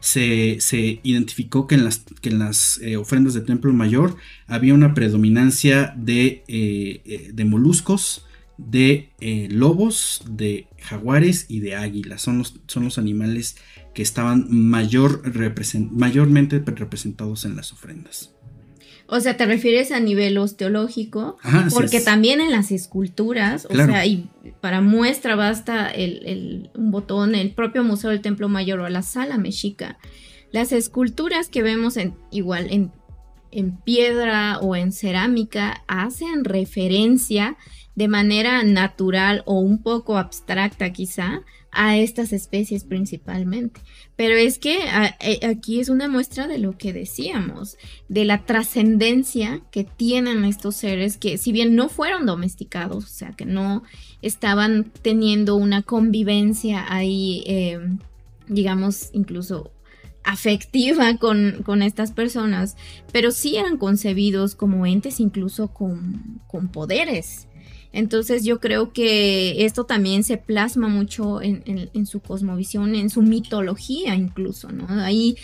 se, identificó que en las, las ofrendas de Templo Mayor había una predominancia de, de moluscos, de eh, lobos, de jaguares y de águilas. Son los, animales que estaban mayor mayormente representados en las ofrendas. O sea, te refieres a nivel osteológico, porque también en las esculturas, o sea, y para muestra basta el, un botón, el propio Museo del Templo Mayor o la Sala Mexica. Las esculturas que vemos en, igual en, en piedra o en cerámica hacen referencia de manera natural o un poco abstracta quizá a estas especies principalmente. Pero es que eh, aquí es una muestra de lo que decíamos, de la trascendencia que tienen estos seres que si bien no fueron domesticados, o sea, que no estaban teniendo una convivencia ahí, em, digamos, incluso afectiva con, con, estas personas, pero sí eran concebidos como entes incluso con, con poderes entonces yo creo que esto también se plasma mucho en, su cosmovisión, en su mitología incluso, ¿no? Ahí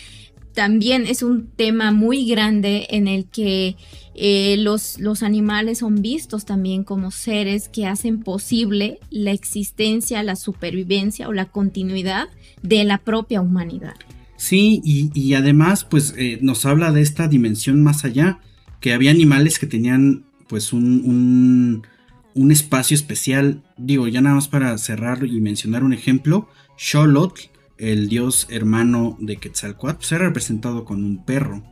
también es un tema muy grande en el que eh, los, los, animales son vistos también como seres que hacen posible la existencia, la supervivencia o la continuidad de la propia humanidad. Sí, y, además pues eh, nos habla de esta dimensión más allá, que había animales que tenían pues un un espacio especial. Digo, ya nada más para cerrar y mencionar un ejemplo. Xolotl, el dios hermano de Quetzalcoatl, se ha representado con un perro.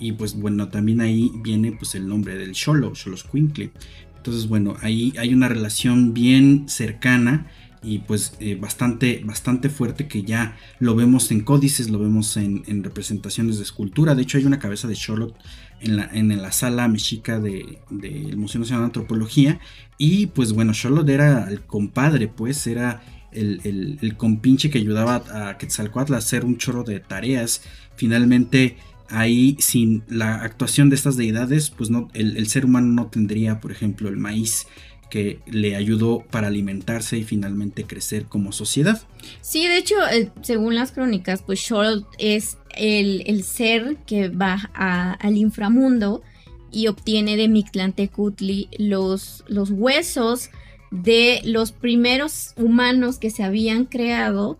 Y pues bueno, también ahí viene pues el nombre del Xolo, Xoloscuincle. Entonces bueno, ahí hay una relación bien cercana y pues eh, bastante, bastante fuerte que ya lo vemos en códices, lo vemos en, representaciones de escultura. De hecho hay una cabeza de Xolotl en la, en la sala mexica del de, Museo Nacional de Antropología. Y pues bueno, Charlotte era el compadre, pues era el, el, compinche que ayudaba a Quetzalcoatl a hacer un chorro de tareas. Finalmente ahí sin la actuación de estas deidades, pues no, el, ser humano no tendría, por ejemplo, el maíz que le ayudó para alimentarse y finalmente crecer como sociedad. Sí, de hecho, eh, según las crónicas, pues Xolotl es el, ser que va al inframundo y obtiene de Mictlantecutli los, los huesos de los primeros humanos que se habían creado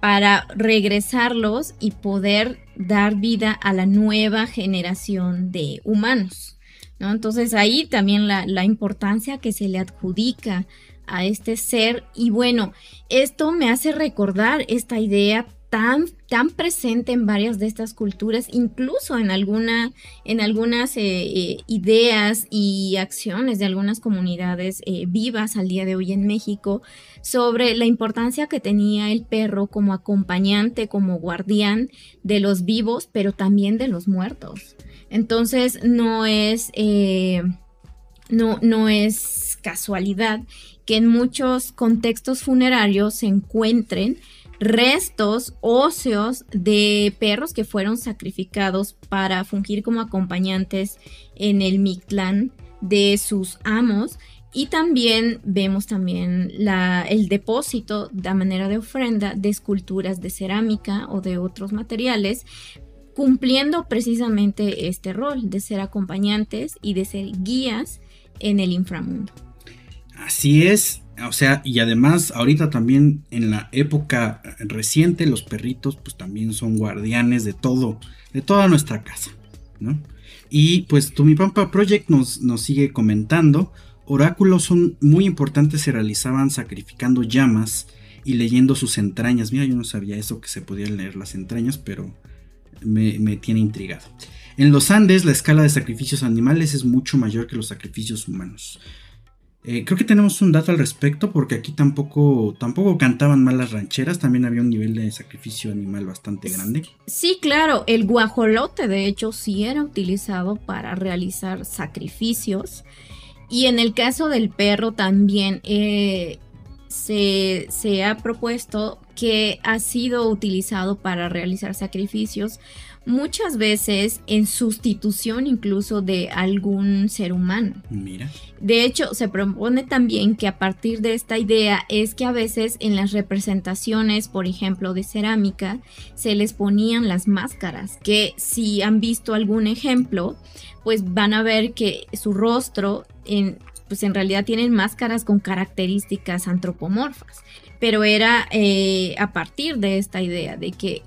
para regresarlos y poder dar vida a la nueva generación de humanos. Entonces ahí también la, la importancia que se le adjudica a este ser. Y bueno, esto me hace recordar esta idea tan, tan presente en varias de estas culturas, incluso en, alguna, en algunas eh, eh, ideas y acciones de algunas comunidades eh, vivas al día de hoy en México, sobre la importancia que tenía el perro como acompañante, como guardián de los vivos, pero también de los muertos. Entonces no es, no, no es casualidad que en muchos contextos funerarios se encuentren restos óseos de perros que fueron sacrificados para fungir como acompañantes en el Mictlán de sus amos. Y también vemos también el depósito de manera de ofrenda de esculturas de cerámica o de otros materiales, cumpliendo precisamente este rol de ser acompañantes y de ser guías en el inframundo. Así es, o sea, y además ahorita también en la época reciente los perritos pues también son guardianes de todo, de toda nuestra casa, ¿no? Y pues Tumipampa Project nos, nos sigue comentando, oráculos son muy importantes, se realizaban sacrificando llamas y leyendo sus entrañas. Mira, yo no sabía eso, que se podían leer las entrañas, pero me, me tiene intrigado. En los Andes la escala de sacrificios animales es mucho mayor que los sacrificios humanos. Eh, creo que tenemos un dato al respecto porque aquí tampoco, tampoco cantaban mal las rancheras, también había un nivel de sacrificio animal bastante grande. Sí, claro, el guajolote de hecho sí era utilizado para realizar sacrificios y en el caso del perro también eh, se, se ha propuesto que ha sido utilizado para realizar sacrificios muchas veces en sustitución incluso de algún ser humano. Mira. De hecho, se propone también que a partir de esta idea es que a veces en las representaciones, por ejemplo, de cerámica, se les ponían las máscaras, que si han visto algún ejemplo, pues van a ver que su rostro en pues en realidad tienen máscaras con características antropomorfas, pero era eh, a partir de esta idea de que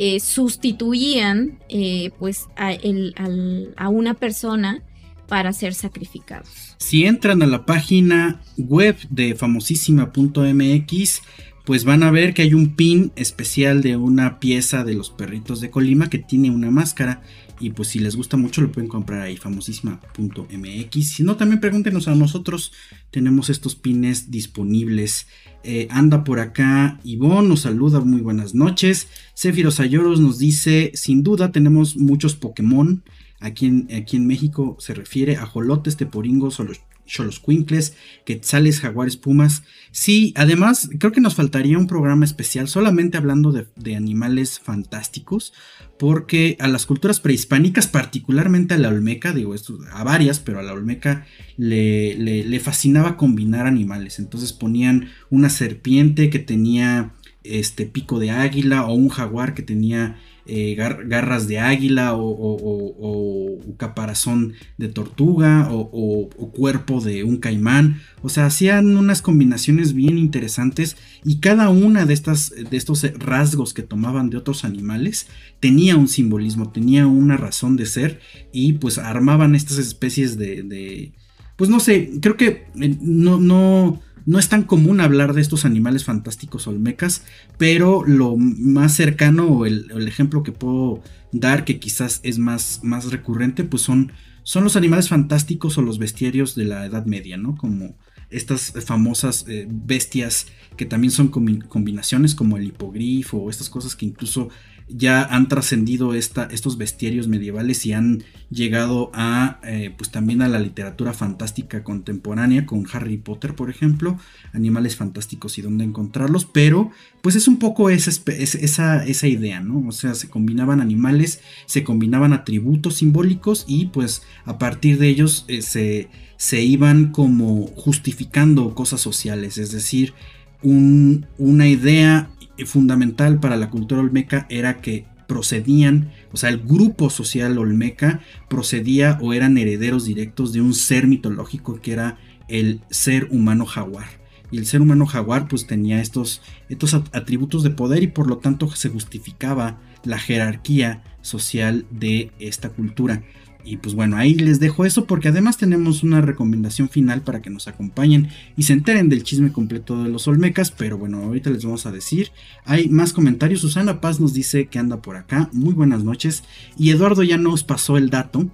eh, sustituían eh, pues a, una persona para ser sacrificados. Si entran a la página web de famosísima.mx, pues van a ver que hay un pin especial de una pieza de los perritos de Colima que tiene una máscara. Y pues si les gusta mucho lo pueden comprar ahí, famosísima.mx. Si no, también pregúntenos a nosotros. Tenemos estos pines disponibles eh, anda por acá Ivonne, nos saluda, muy buenas noches. Céfiro Sayoros nos dice, sin duda tenemos muchos Pokémon. Aquí en, aquí en México se refiere a Jolotes, Teporingos Cholos Quincles, Quetzales, Jaguares, Pumas. Sí, además creo que nos faltaría un programa especial solamente hablando de, animales fantásticos, porque a las culturas prehispánicas, particularmente a la Olmeca, digo esto, a varias, pero a la Olmeca le, le fascinaba combinar animales. Entonces ponían una serpiente que tenía este pico de águila o un jaguar que tenía eh, garras de águila o, caparazón de tortuga o, cuerpo de un caimán. O sea, hacían unas combinaciones bien interesantes y cada una de, estas, de estos rasgos que tomaban de otros animales tenía un simbolismo, tenía una razón de ser y pues armaban estas especies de... de pues no sé, creo que eh, no, no, no es tan común hablar de estos animales fantásticos olmecas, pero lo más cercano o el, ejemplo que puedo dar, que quizás es más, más recurrente, pues son, son los animales fantásticos o los bestiarios de la Edad Media, ¿no? Como estas famosas eh, bestias que también son combinaciones como el hipogrifo o estas cosas que incluso ya han trascendido estos bestiarios medievales y han llegado a, eh, pues también a la literatura fantástica contemporánea con Harry Potter, por ejemplo, animales fantásticos y dónde encontrarlos, pero pues es un poco esa, esa, esa idea, ¿no? O sea, se combinaban animales, se combinaban atributos simbólicos y pues a partir de ellos eh, se, se iban como justificando cosas sociales, es decir, una idea fundamental para la cultura olmeca era que procedían, o sea, el grupo social olmeca procedía o eran herederos directos de un ser mitológico que era el ser humano jaguar. Y el ser humano jaguar pues tenía estos, estos atributos de poder y por lo tanto se justificaba la jerarquía social de esta cultura. Y pues bueno, ahí les dejo eso porque además tenemos una recomendación final para que nos acompañen y se enteren del chisme completo de los Olmecas. Pero bueno, ahorita les vamos a decir. Hay más comentarios. Susana Paz nos dice que anda por acá. Muy buenas noches. Y Eduardo ya nos pasó el dato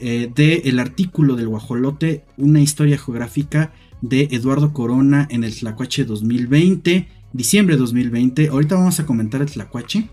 eh, del artículo del guajolote, una historia geográfica de Eduardo Corona en el Tlacuache 2020, diciembre 2020. Ahorita vamos a comentar el Tlacuache.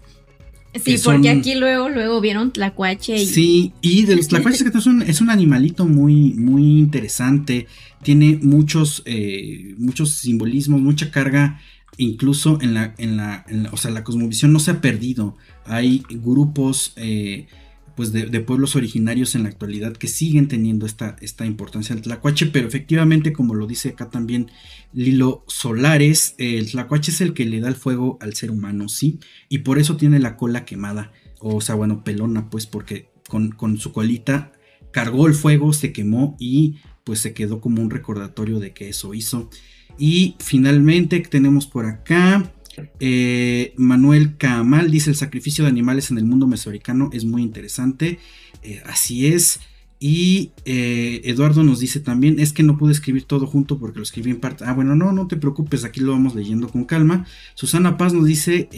Sí, porque aquí luego, luego vieron tlacuache. Y... Sí, y de los tlacuaches que es un, es un animalito muy, muy interesante. Tiene muchos, eh, muchos simbolismos, mucha carga. Incluso en la, en la, o sea, la cosmovisión no se ha perdido. Hay grupos eh, pues de, pueblos originarios en la actualidad que siguen teniendo esta, esta importancia el tlacuache, pero efectivamente, como lo dice acá también Lilo Solares, el tlacuache es el que le da el fuego al ser humano, sí, y por eso tiene la cola quemada, o sea, bueno, pelona, pues porque con, con su colita cargó el fuego, se quemó y pues se quedó como un recordatorio de que eso hizo. Y finalmente tenemos por acá eh, Manuel Camal dice el sacrificio de animales en el mundo mesoamericano es muy interesante. Eh, así es. Y eh, Eduardo nos dice también, es que no pude escribir todo junto porque lo escribí en parte. Ah, bueno, no, no te preocupes, aquí lo vamos leyendo con calma. Susana Paz nos dice,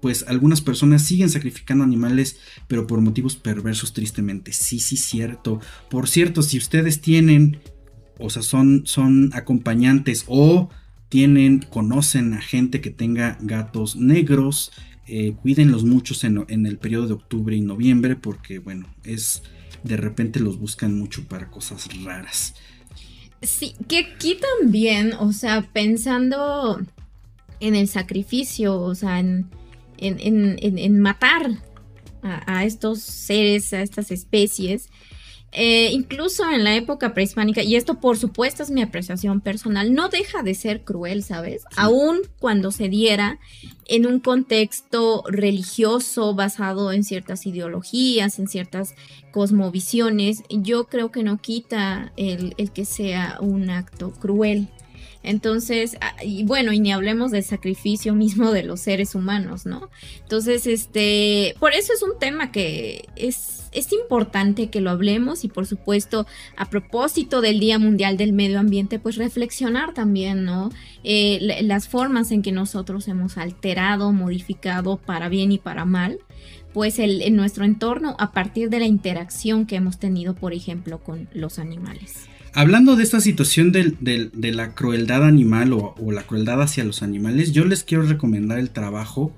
pues algunas personas siguen sacrificando animales, pero por motivos perversos, tristemente. Sí, sí, cierto. Por cierto, si ustedes tienen, o sea, son, son acompañantes o tienen, conocen a gente que tenga gatos negros, eh, cuídenlos muchos en, en, el periodo de octubre y noviembre porque bueno, es de repente los buscan mucho para cosas raras. Sí, que aquí también, o sea, pensando en el sacrificio, o sea, en, en, matar a, a, estos seres, a estas especies, eh, incluso en la época prehispánica, y esto por supuesto es mi apreciación personal, no deja de ser cruel, ¿sabes? Aún cuando se diera en un contexto religioso basado en ciertas ideologías, en ciertas cosmovisiones, yo creo que no quita el que sea un acto cruel. Entonces, ah, y bueno, y ni hablemos del sacrificio mismo de los seres humanos, ¿no? Entonces, este, por eso es un tema que es, es importante que lo hablemos y por supuesto, a propósito del Día Mundial del Medio Ambiente, pues reflexionar también, ¿no? Eh, las formas en que nosotros hemos alterado, modificado para bien y para mal pues el, en nuestro entorno a partir de la interacción que hemos tenido, por ejemplo, con los animales. Hablando de esta situación de, la crueldad animal o, la crueldad hacia los animales, yo les quiero recomendar el trabajo.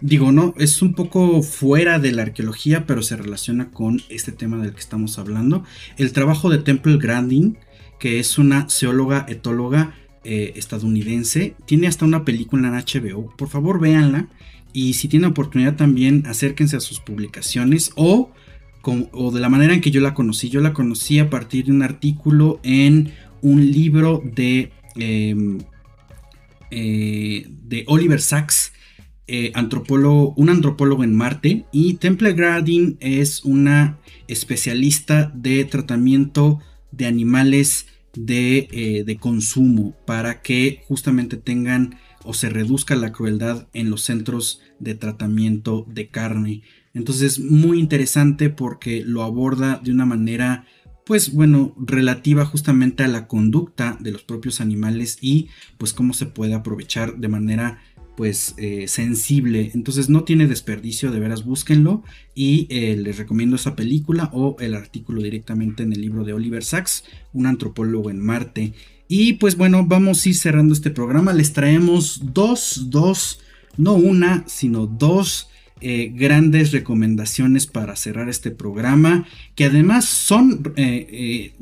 Digo, no, es un poco fuera de la arqueología, pero se relaciona con este tema del que estamos hablando. El trabajo de Temple Grandin, que es una zoóloga etóloga eh, estadounidense. Tiene hasta una película en HBO. Por favor, véanla. Y si tienen oportunidad también, acérquense a sus publicaciones o o de la manera en que yo la conocí. Yo la conocí a partir de un artículo en un libro de, em, eh, de Oliver Sacks, eh, antropólogo, un antropólogo en Marte. Y Temple Grandin es una especialista de tratamiento de animales de, eh, de consumo para que justamente tengan o se reduzca la crueldad en los centros de tratamiento de carne. Entonces, muy interesante porque lo aborda de una manera, pues bueno, relativa justamente a la conducta de los propios animales y pues cómo se puede aprovechar de manera pues eh, sensible. Entonces no tiene desperdicio, de veras búsquenlo y eh, les recomiendo esa película o el artículo directamente en el libro de Oliver Sacks, un antropólogo en Marte. Y pues bueno, vamos a ir cerrando este programa. Les traemos dos, dos, no una, sino dos eh, grandes recomendaciones para cerrar este programa, que además son,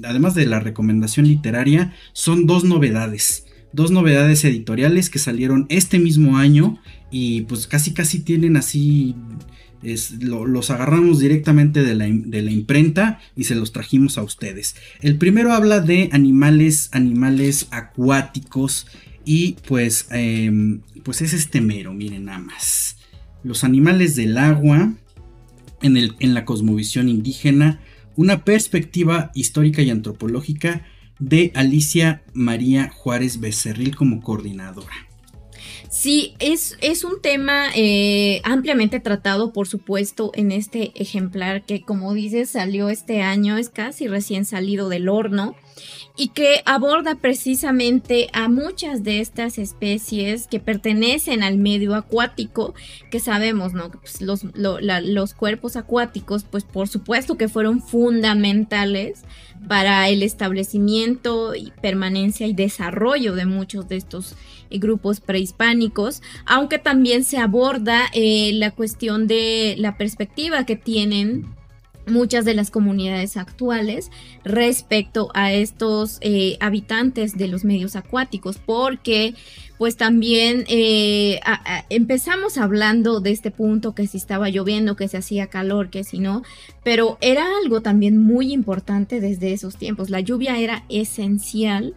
además de la recomendación literaria, son dos novedades. Dos novedades editoriales que salieron este mismo año y pues casi casi tienen así los agarramos directamente de la, de la, imprenta y se los trajimos a ustedes. El primero habla de animales, animales acuáticos y pues, em, pues es este mero, miren nada más. Los animales del agua en, el, en la cosmovisión indígena, una perspectiva histórica y antropológica de Alicia María Juárez Becerril como coordinadora. Sí, es, es un tema eh, ampliamente tratado, por supuesto, en este ejemplar que, como dices, salió este año, es casi recién salido del horno y que aborda precisamente a muchas de estas especies que pertenecen al medio acuático, que sabemos, ¿no? Pues los, los cuerpos acuáticos, pues por supuesto que fueron fundamentales para el establecimiento y permanencia y desarrollo de muchos de estos eh, grupos prehispánicos, aunque también se aborda eh, la cuestión de la perspectiva que tienen muchas de las comunidades actuales respecto a estos eh, habitantes de los medios acuáticos, porque pues también eh, empezamos hablando de este punto que si estaba lloviendo, que se hacía calor, que si no, pero era algo también muy importante desde esos tiempos. La lluvia era esencial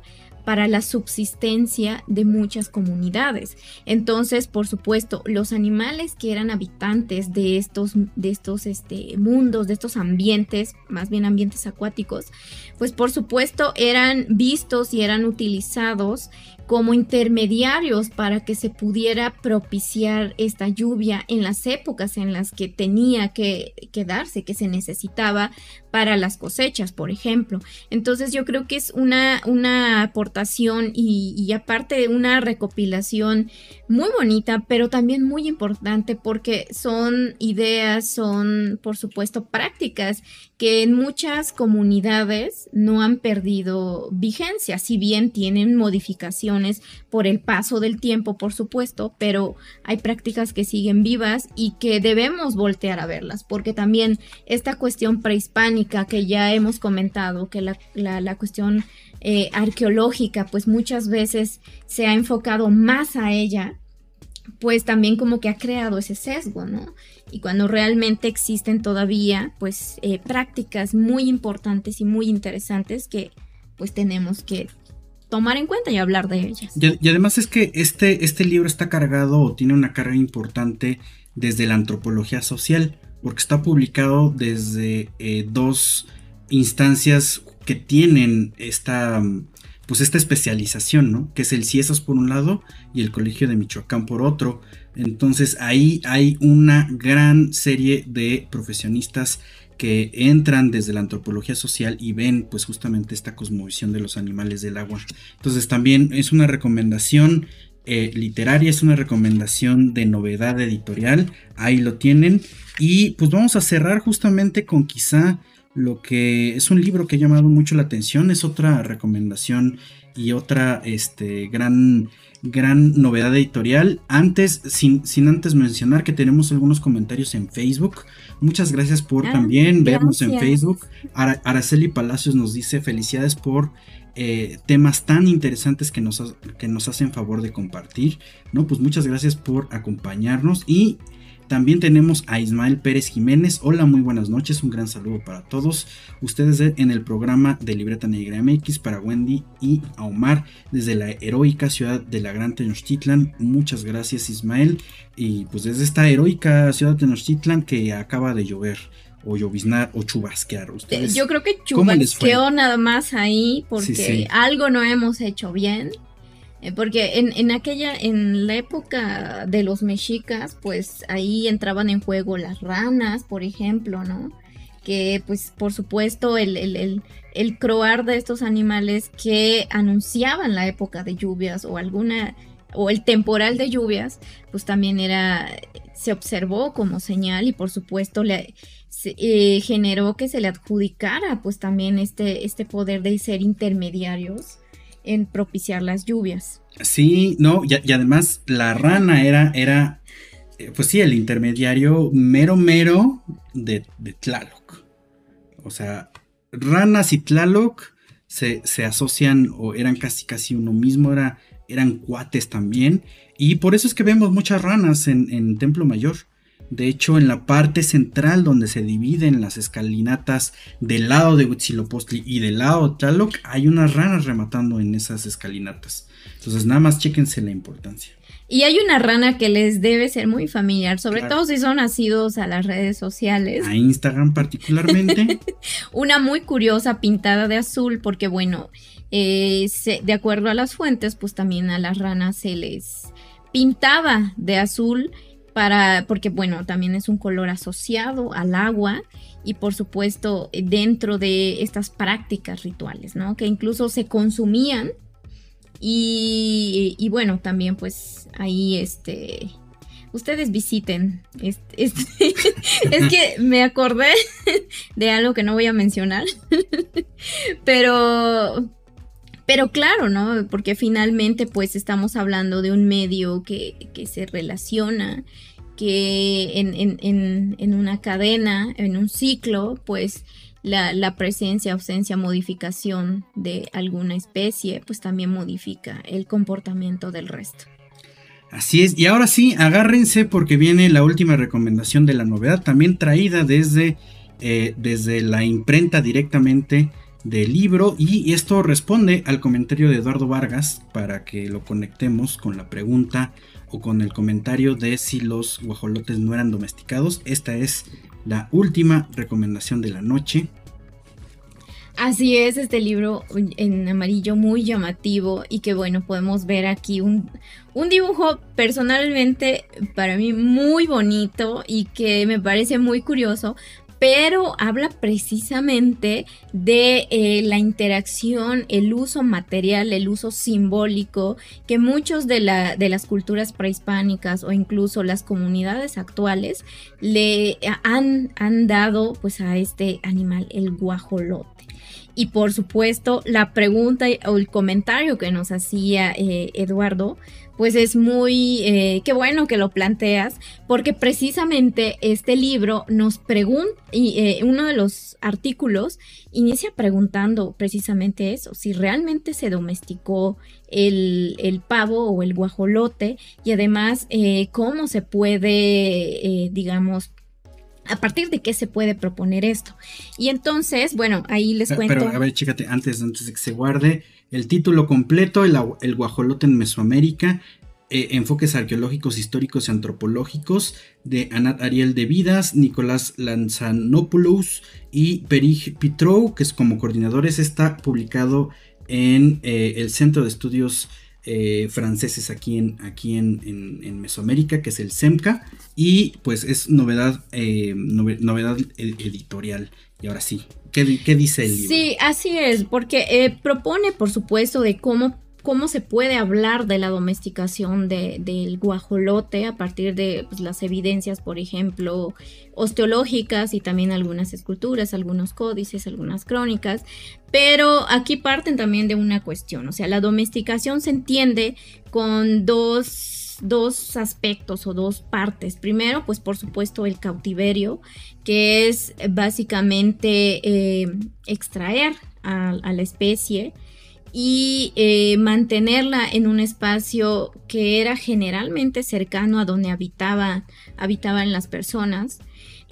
para la subsistencia de muchas comunidades. Entonces, por supuesto, los animales que eran habitantes de estos, de estos este, mundos, de estos ambientes, más bien ambientes acuáticos, pues por supuesto eran vistos y eran utilizados como intermediarios para que se pudiera propiciar esta lluvia en las épocas en las que tenía que, darse, que se necesitaba para las cosechas, por ejemplo. Entonces yo creo que es una, una aportación y, y aparte una recopilación muy bonita, pero también muy importante porque son ideas, son por supuesto prácticas que en muchas comunidades no han perdido vigencia, si bien tienen modificaciones por el paso del tiempo, por supuesto, pero hay prácticas que siguen vivas y que debemos voltear a verlas, porque también esta cuestión prehispánica que ya hemos comentado, que la, la, cuestión eh, arqueológica, pues muchas veces se ha enfocado más a ella pues también como que ha creado ese sesgo, ¿no? Y cuando realmente existen todavía, pues, eh, prácticas muy importantes y muy interesantes que, pues, tenemos que tomar en cuenta y hablar de ellas. Y, además es que este, este libro está cargado o tiene una carga importante desde la antropología social, porque está publicado desde eh, dos instancias que tienen esta pues esta especialización, ¿no? Que es el CIESAS por un lado y el Colegio de Michoacán por otro. Entonces ahí hay una gran serie de profesionistas que entran desde la antropología social y ven pues justamente esta cosmovisión de los animales del agua. Entonces también es una recomendación eh, literaria, es una recomendación de novedad editorial, ahí lo tienen. Y pues vamos a cerrar justamente con quizá lo que es un libro que ha llamado mucho la atención, es otra recomendación y otra este, gran, gran novedad editorial. Antes, sin, sin, antes mencionar que tenemos algunos comentarios en Facebook. Muchas gracias por ah, también vernos en Facebook. Araceli Palacios nos dice felicidades por eh, temas tan interesantes que nos, que nos hacen favor de compartir. No, pues muchas gracias por acompañarnos y también tenemos a Ismael Pérez Jiménez. Hola, muy buenas noches. Un gran saludo para todos ustedes en el programa de Libreta Negra MX para Wendy y a Omar desde la heroica ciudad de la Gran Tenochtitlan. Muchas gracias, Ismael. Y pues desde esta heroica ciudad de Tenochtitlan que acaba de llover o lloviznar o chubasquear. ¿Ustedes, Yo creo que chubasqueó nada más ahí porque algo no hemos hecho bien. Eh, porque en, en, aquella, en la época de los mexicas, pues ahí entraban en juego las ranas, por ejemplo, ¿no? Que pues por supuesto el, el, el, croar de estos animales que anunciaban la época de lluvias o alguna o el temporal de lluvias, pues también era, se observó como señal y por supuesto le eh, generó que se le adjudicara pues también este, este poder de ser intermediarios en propiciar las lluvias. Sí, no, y, además la rana era, era eh, pues sí, el intermediario mero mero de, de Tlaloc. O sea, ranas y Tlaloc se, asocian o eran casi casi uno mismo, era, eran cuates también. Y por eso es que vemos muchas ranas en, en Templo Mayor. De hecho, en la parte central donde se dividen las escalinatas del lado de Huitzilopochtli y del lado de Tlaloc, hay unas ranas rematando en esas escalinatas. Entonces, nada más chéquense la importancia. Y hay una rana que les debe ser muy familiar, sobre todo si son nacidos a las redes sociales. A Instagram particularmente. una muy curiosa pintada de azul, porque bueno, eh, de acuerdo a las fuentes, pues también a las ranas se les pintaba de azul para, porque bueno, también es un color asociado al agua y por supuesto dentro de estas prácticas rituales, ¿no? Que incluso se consumían y, bueno, también pues ahí este, ustedes visiten. Este es que me acordé de algo que no voy a mencionar, pero pero claro, ¿no? Porque finalmente pues estamos hablando de un medio que, se relaciona, que en, una cadena, en un ciclo, pues la, presencia, ausencia, modificación de alguna especie, pues también modifica el comportamiento del resto. Así es, y ahora sí, agárrense porque viene la última recomendación de la novedad, también traída desde, eh, desde la imprenta directamente del libro y esto responde al comentario de Eduardo Vargas para que lo conectemos con la pregunta o con el comentario de si los guajolotes no eran domesticados. Esta es la última recomendación de la noche. Así es, este libro en amarillo muy llamativo y que bueno, podemos ver aquí un, un, dibujo personalmente para mí muy bonito y que me parece muy curioso pero habla precisamente de eh, la interacción, el uso material, el uso simbólico que muchos de, la, de las culturas prehispánicas o incluso las comunidades actuales le han, han dado pues a este animal, el guajolote. Y por supuesto, la pregunta o el comentario que nos hacía eh, Eduardo pues es muy, eh, qué bueno que lo planteas, porque precisamente este libro nos pregunta, y eh, uno de los artículos inicia preguntando precisamente eso, si realmente se domesticó el, pavo o el guajolote y además eh, cómo se puede, digamos, a partir de qué se puede proponer esto. Y entonces, bueno, ahí les cuento. Pero a ver, chécate, antes, antes de que se guarde, el título completo, El, guajolote en Mesoamérica, eh, enfoques arqueológicos, históricos y antropológicos de Anat Ariel de Vidas, Nicolás Lanzanopoulos y Perig Pitrou, que es como coordinadores, está publicado en eh, el Centro de Estudios eh, franceses aquí, en, aquí en, Mesoamérica, que es el SEMCA, y pues es novedad, novedad editorial. Y ahora sí, ¿qué, dice el? Sí, así es, porque eh, propone, por supuesto, de cómo cómo se puede hablar de la domesticación del guajolote a partir de pues, las evidencias, por ejemplo, osteológicas y también algunas esculturas, algunos códices, algunas crónicas. Pero aquí parten también de una cuestión, o sea, la domesticación se entiende con dos dos aspectos o dos partes. Primero, pues por supuesto el cautiverio, que es básicamente eh, extraer a, la especie y eh, mantenerla en un espacio que era generalmente cercano a donde habitaba, habitaban las personas.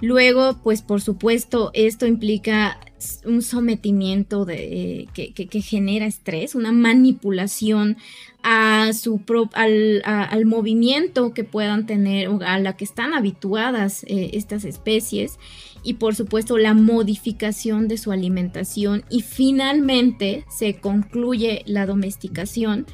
Luego, pues por supuesto, esto implica un sometimiento de, que, genera estrés, una manipulación a su al, movimiento que puedan tener o a la que están habituadas eh, estas especies. Y por supuesto la modificación de su alimentación. Y finalmente se concluye la domesticación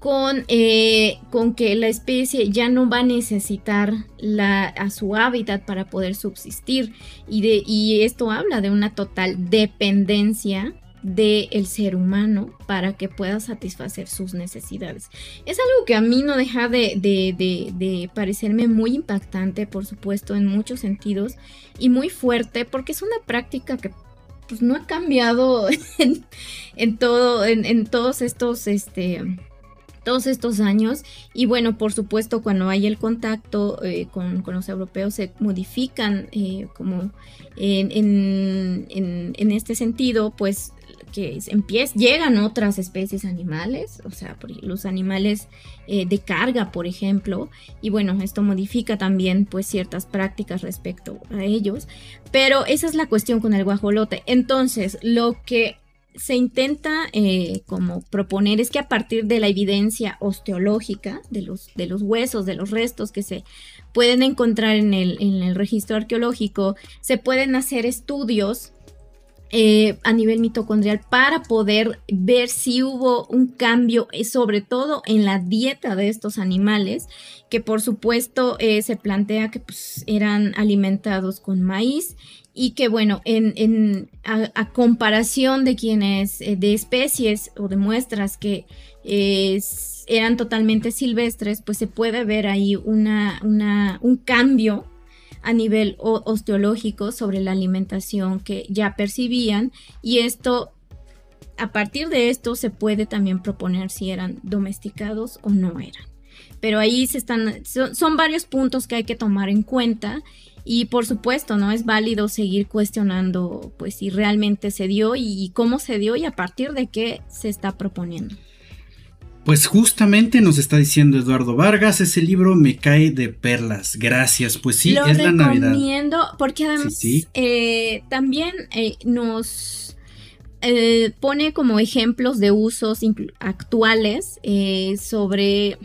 con, eh, con que la especie ya no va a necesitar la, a su hábitat para poder subsistir y, de, y esto habla de una total dependencia del ser humano para que pueda satisfacer sus necesidades. Es algo que a mí no deja de, de, parecerme muy impactante, por supuesto, en muchos sentidos, y muy fuerte, porque es una práctica que pues, no ha cambiado en, todo, en, todos estos este, todos estos años. Y bueno, por supuesto, cuando hay el contacto eh, con, los europeos se modifican eh, como en, en, en, este sentido, pues que llegan otras especies animales, o sea, los animales eh, de carga, por ejemplo, y bueno, esto modifica también pues ciertas prácticas respecto a ellos, pero esa es la cuestión con el guajolote. Entonces, lo que se intenta eh, como proponer es que a partir de la evidencia osteológica de los, de los huesos, de los restos que se pueden encontrar en el, en el registro arqueológico, se pueden hacer estudios eh, a nivel mitocondrial para poder ver si hubo un cambio, eh, sobre todo en la dieta de estos animales, que por supuesto se plantea que pues, eran alimentados con maíz y que bueno, en, a, comparación de quienes, eh, de especies o de muestras que eran totalmente silvestres, pues se puede ver ahí una, un cambio a nivel osteológico sobre la alimentación que ya percibían y esto a partir de esto se puede también proponer si eran domesticados o no eran. Pero ahí se están, son varios puntos que hay que tomar en cuenta y por supuesto, ¿no? Es válido seguir cuestionando, pues, si realmente se dio y cómo se dio y a partir de qué se está proponiendo. Pues justamente nos está diciendo Eduardo Vargas, ese libro me cae de perlas. Gracias, pues sí, es la Navidad. recomiendo porque además eh, también eh, nos eh, pone como ejemplos de usos actuales sobre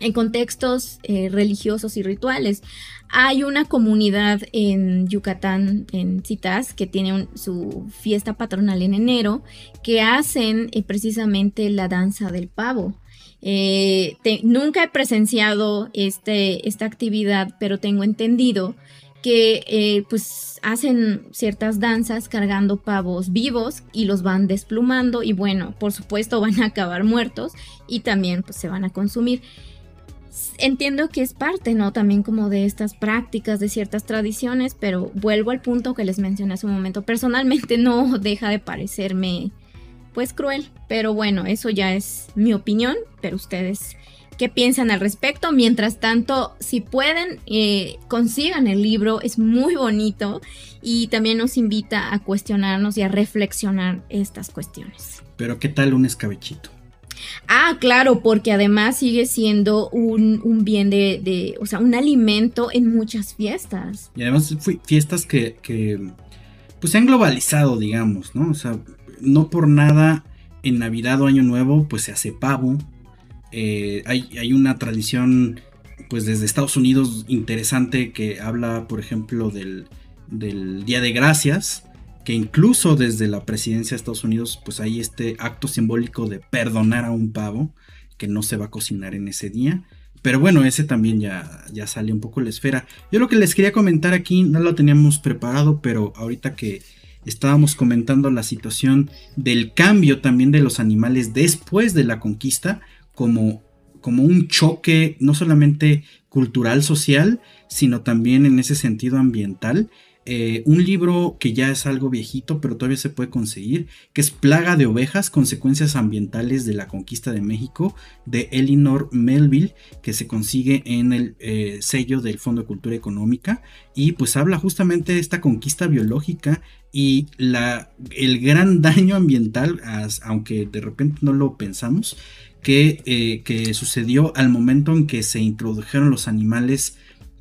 en contextos religiosos y rituales. Hay una comunidad en Yucatán, en Citas, que tiene su fiesta patronal en enero, que hacen eh, precisamente la danza del pavo. Eh, nunca he presenciado este, esta actividad, pero tengo entendido que eh, pues hacen ciertas danzas cargando pavos vivos y los van desplumando y bueno, por supuesto van a acabar muertos y también pues se van a consumir entiendo que es parte, ¿no? También como de estas prácticas, de ciertas tradiciones, pero vuelvo al punto que les mencioné hace un momento. Personalmente no deja de parecerme, pues, cruel, pero bueno, eso ya es mi opinión, pero ustedes, ¿qué piensan al respecto? Mientras tanto, si pueden, eh, consigan el libro, es muy bonito y también nos invita a cuestionarnos y a reflexionar estas cuestiones. Pero, ¿qué tal un escabechito? Ah, claro, porque además sigue siendo un, bien de, o sea, un alimento en muchas fiestas. Y además fiestas que, que, pues se han globalizado, digamos, ¿no? O sea, no por nada en Navidad o Año Nuevo, pues se hace pavo. Eh, hay, hay una tradición, pues desde Estados Unidos interesante que habla, por ejemplo, del, del Día de Gracias que incluso desde la presidencia de Estados Unidos, pues hay este acto simbólico de perdonar a un pavo que no se va a cocinar en ese día. Pero bueno, ese también ya, ya sale un poco la esfera. Yo lo que les quería comentar aquí, no lo teníamos preparado, pero ahorita que estábamos comentando la situación del cambio también de los animales después de la conquista, como, como un choque no solamente cultural, social, sino también en ese sentido ambiental. Eh, un libro que ya es algo viejito, pero todavía se puede conseguir, que es Plaga de Ovejas, Consecuencias Ambientales de la Conquista de México, de Elinor Melville, que se consigue en el eh, sello del Fondo de Cultura Económica, y pues habla justamente de esta conquista biológica y la, el gran daño ambiental, aunque de repente no lo pensamos, que, eh, que sucedió al momento en que se introdujeron los animales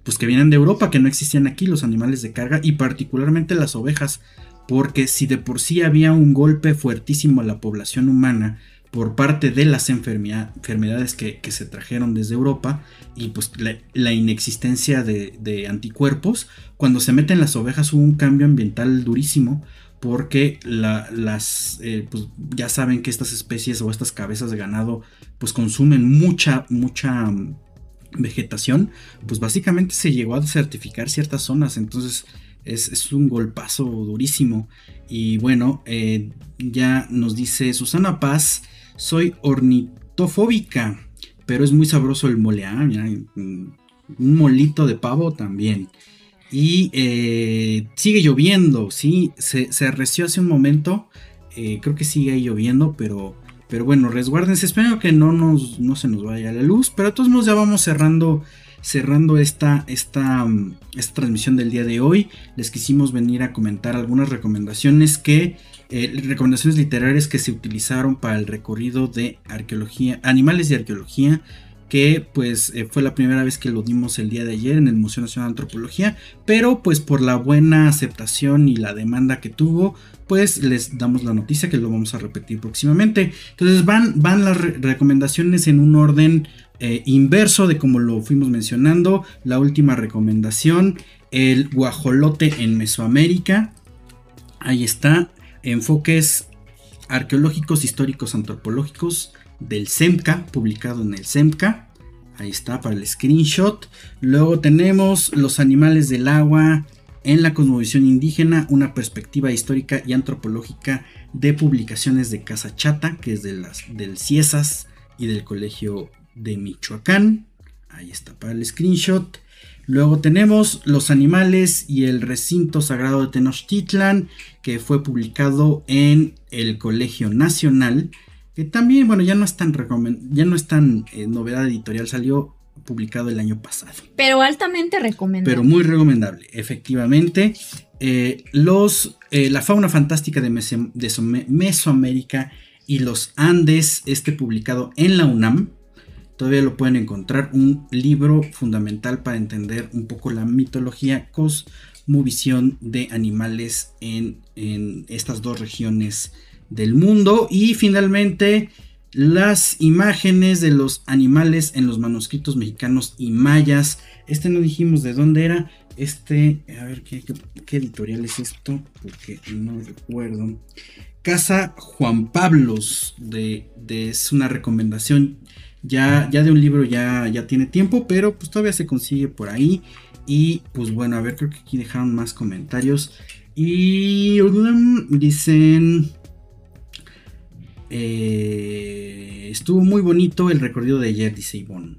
pues que vienen de Europa, que no existían aquí los animales de carga y particularmente las ovejas, porque si de por sí había un golpe fuertísimo a la población humana por parte de las enfermedades que, se trajeron desde Europa y pues la, inexistencia de, anticuerpos, cuando se meten las ovejas hubo un cambio ambiental durísimo porque las eh, pues ya saben que estas especies o estas cabezas de ganado pues consumen mucha mucha vegetación, pues básicamente se llegó a certificar ciertas zonas, entonces es, un golpazo durísimo. Y bueno, eh, ya nos dice Susana Paz, soy ornitofóbica, pero es muy sabroso el mole, ah, un molito de pavo también. Y eh, sigue lloviendo, sí, se, se arreció hace un momento, eh, creo que sigue lloviendo, pero Pero bueno, resguárdense, espero que no, nos, no se nos vaya la luz, pero de todos modos ya vamos cerrando cerrando esta, esta, mm, esta, transmisión del día de hoy, les quisimos venir a comentar algunas recomendaciones que, eh, recomendaciones literarias que se utilizaron para el recorrido de arqueología, animales de arqueología, que pues eh, fue la primera vez que lo dimos el día de ayer en el Museo Nacional de Antropología, pero pues por la buena aceptación y la demanda que tuvo, pues les damos la noticia que lo vamos a repetir próximamente. Entonces van, van las recomendaciones en un orden eh, inverso de como lo fuimos mencionando. La última recomendación, el guajolote en Mesoamérica. Ahí está, enfoques arqueológicos, históricos, antropológicos del SEMCA, publicado en el SEMCA. Ahí está para el screenshot. Luego tenemos los animales del agua en la cosmovisión indígena, una perspectiva histórica y antropológica de publicaciones de Casa Chata, que es de las, del CIESAS y del Colegio de Michoacán. Ahí está para el screenshot. Luego tenemos Los animales y el recinto sagrado de Tenochtitlan, que fue publicado en el Colegio Nacional, que también, bueno, ya no es tan, ya no es tan eh, novedad editorial, salió publicado el año pasado. Pero altamente recomendable. Pero muy recomendable, efectivamente. Eh, los, eh, la fauna fantástica de, de Mesoamérica y los Andes, este publicado en la UNAM, todavía lo pueden encontrar, un libro fundamental para entender un poco la mitología, cosmovisión de animales en, estas dos regiones del mundo. Y finalmente, las imágenes de los animales en los manuscritos mexicanos y mayas. Este no dijimos de dónde era. Este, a ver, ¿qué, editorial es esto? Porque no recuerdo. Casa Juan Pablos, es una recomendación ya, ya de un libro ya, ya tiene tiempo, pero pues todavía se consigue por ahí. Y pues bueno, a ver, creo que aquí dejaron más comentarios. Y dicen... Eh, estuvo muy bonito el recorrido de ayer, dice Ivonne.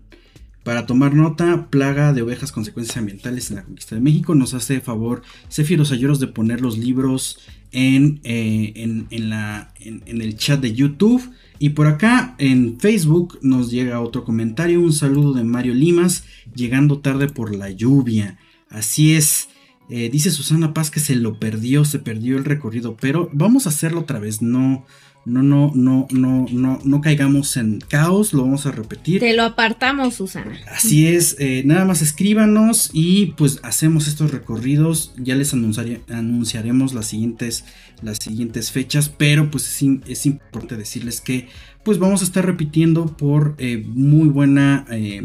Para tomar nota, plaga de ovejas, consecuencias ambientales en la conquista de México. Nos hace favor Cefiros Ayeros de poner los libros en, eh, en, la, en el chat de YouTube. Y por acá en Facebook nos llega otro comentario, un saludo de Mario Limas, llegando tarde por la lluvia. Así es, eh, dice Susana Paz que se lo perdió, se perdió el recorrido, pero vamos a hacerlo otra vez, no, no, no, no, no, no, no caigamos en caos, lo vamos a repetir. Te lo apartamos, Susana. Así es, eh, nada más escríbanos y pues hacemos estos recorridos, ya les anunciaremos las siguientes, las siguientes fechas, pero pues es, importante decirles que pues vamos a estar repitiendo por eh, muy buena... Eh,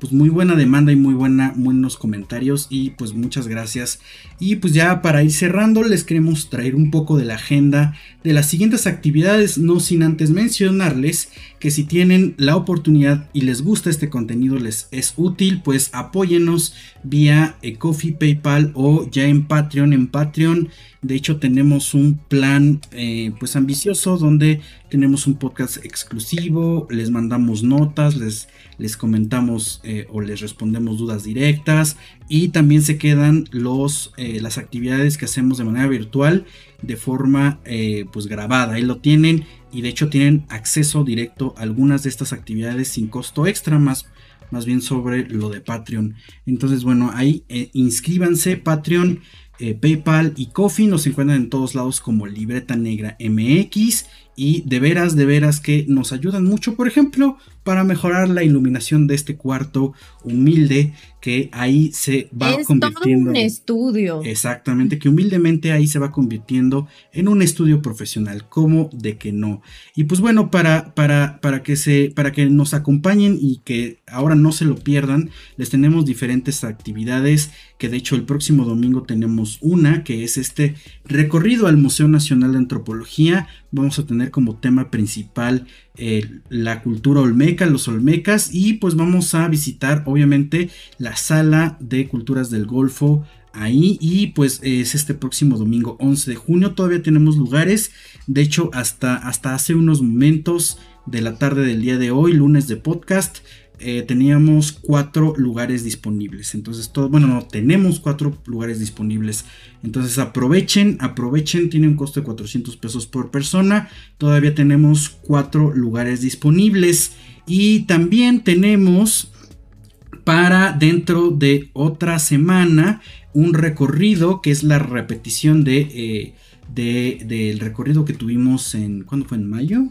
pues muy buena demanda y muy buena, buenos comentarios y pues muchas gracias. Y pues ya para ir cerrando les queremos traer un poco de la agenda de las siguientes actividades, no sin antes mencionarles que si tienen la oportunidad y les gusta este contenido, les es útil, pues apóyenos vía Coffee, PayPal o ya en Patreon. En Patreon, de hecho, tenemos un plan eh, pues ambicioso donde tenemos un podcast exclusivo, les mandamos notas, les, les comentamos eh, o les respondemos dudas directas y también se quedan los, eh, las actividades que hacemos de manera virtual de forma pues grabada. Ahí lo tienen y de hecho tienen acceso directo a algunas de estas actividades sin costo extra más más bien sobre lo de Patreon. Entonces, bueno, ahí eh, inscríbanse, Patreon, eh, PayPal y Coffee nos encuentran en todos lados como Libreta Negra MX y de veras, de veras que nos ayudan mucho, por ejemplo, para mejorar la iluminación de este cuarto humilde que ahí se va es convirtiendo. Todo un estudio. Exactamente, que humildemente ahí se va convirtiendo en un estudio profesional, como de que no. Y pues bueno, para, para, para, que se, para que nos acompañen y que ahora no se lo pierdan, les tenemos diferentes actividades, que de hecho el próximo domingo tenemos una, que es este recorrido al Museo Nacional de Antropología. Vamos a tener como tema principal eh, la cultura olmeca, los olmecas y pues vamos a visitar obviamente la sala de culturas del Golfo ahí y pues es este próximo domingo 11 de junio. Todavía tenemos lugares de hecho hasta, hasta hace unos momentos de la tarde del día de hoy lunes de podcast eh, teníamos cuatro lugares disponibles. Entonces, todo, bueno, no, tenemos cuatro lugares disponibles. Entonces, aprovechen, aprovechen, tiene un costo de 400 pesos por persona. Todavía tenemos cuatro lugares disponibles. Y también tenemos para dentro de otra semana un recorrido que es la repetición de, eh, del recorrido que tuvimos en, ¿cuándo fue? ¿En mayo?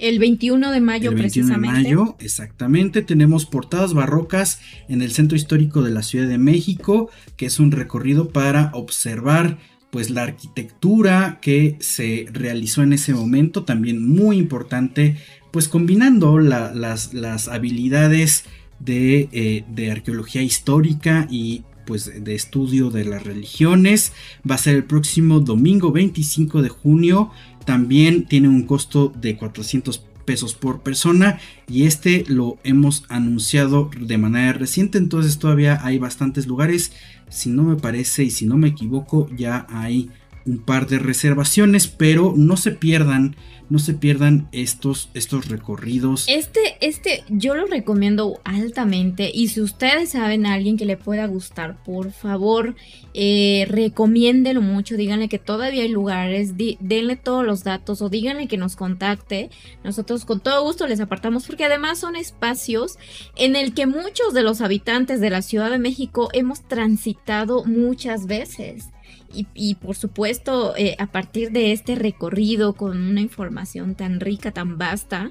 El 21 de mayo, el 21 precisamente. de mayo, exactamente. Tenemos portadas barrocas en el centro histórico de la Ciudad de México, que es un recorrido para observar pues la arquitectura que se realizó en ese momento, también muy importante, pues combinando las, las, habilidades de, eh, de arqueología histórica y pues de estudio de las religiones. Va a ser el próximo domingo 25 de junio también tiene un costo de 400 pesos por persona y este lo hemos anunciado de manera reciente entonces todavía hay bastantes lugares. Si no me parece y si no me equivoco ya hay un par de reservaciones pero no se pierdan no se pierdan estos, estos recorridos. Este, este, yo lo recomiendo altamente. Y si ustedes saben a alguien que le pueda gustar, por favor, eh, recomiéndelo mucho. Díganle que todavía hay lugares, denle todos los datos o díganle que nos contacte. Nosotros con todo gusto les apartamos porque además son espacios en el que muchos de los habitantes de la Ciudad de México hemos transitado muchas veces. Y, por supuesto, eh, a partir de este recorrido con una información tan rica, tan vasta,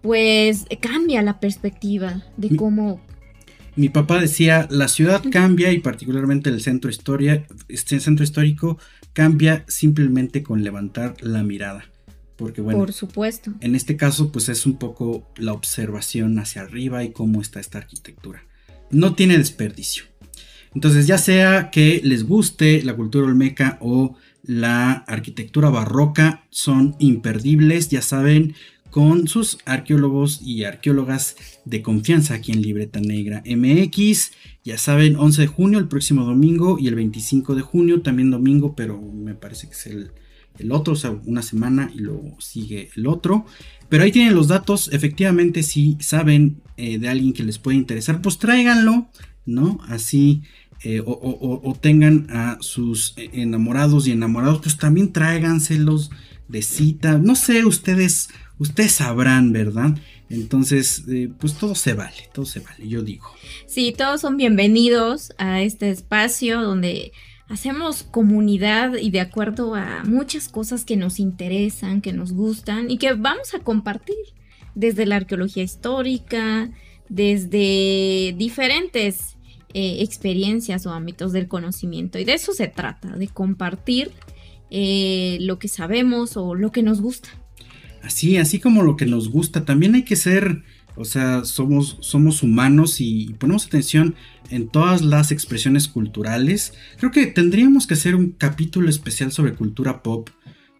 pues cambia la perspectiva de cómo... Mi papá decía, la ciudad cambia y particularmente el centro, historia, este centro histórico cambia simplemente con levantar la mirada. Porque bueno, por supuesto. En este caso, pues es un poco la observación hacia arriba y cómo está esta arquitectura. No tiene desperdicio. Entonces, ya sea que les guste la cultura olmeca o la arquitectura barroca, son imperdibles, ya saben, con sus arqueólogos y arqueólogas de confianza aquí en Libreta Negra MX. Ya saben, 11 de junio, el próximo domingo, y el 25 de junio, también domingo, pero me parece que es el, otro, o sea, una semana y luego sigue el otro. Pero ahí tienen los datos, efectivamente, si saben eh, de alguien que les puede interesar, pues tráiganlo, ¿no? Así eh, o, tengan a sus enamorados y enamorados, pues también tráiganselos de cita. No sé, ustedes, ustedes sabrán, ¿verdad? Entonces, eh, pues todo se vale, todo se vale, yo digo. Sí, todos son bienvenidos a este espacio donde hacemos comunidad y de acuerdo a muchas cosas que nos interesan, que nos gustan y que vamos a compartir desde la arqueología histórica, desde diferentes eh, experiencias o ámbitos del conocimiento. Y de eso se trata, de compartir eh, lo que sabemos o lo que nos gusta. Así, así como lo que nos gusta, también hay que ser, o sea, somos, somos humanos y ponemos atención en todas las expresiones culturales. Creo que tendríamos que hacer un capítulo especial sobre cultura pop.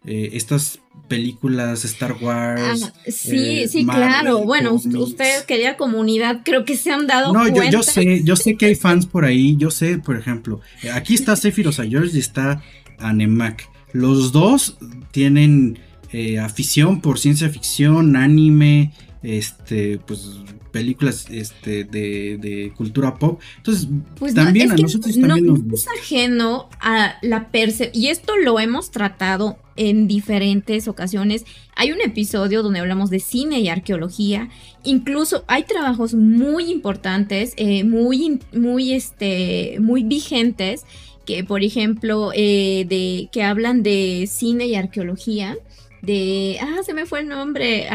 Eh, estas películas, Star Wars. sí, eh, sí, claro. Bueno, usted quería comunidad, creo que se han dado no, Yo, yo sé, yo sé que hay fans por ahí. Yo sé, por ejemplo, aquí está Sephiroth George y está Anemak. Los dos tienen eh, afición por ciencia ficción, anime, este, pues películas este, de, cultura pop. Entonces, pues también a nosotros también no, es ajeno a la percepción, y esto lo hemos tratado en diferentes ocasiones. Hay un episodio donde hablamos de cine y arqueología. Incluso hay trabajos muy importantes, eh, muy, muy, este, muy vigentes, que por ejemplo, eh, de, que hablan de cine y arqueología. De, ah, se me fue el nombre,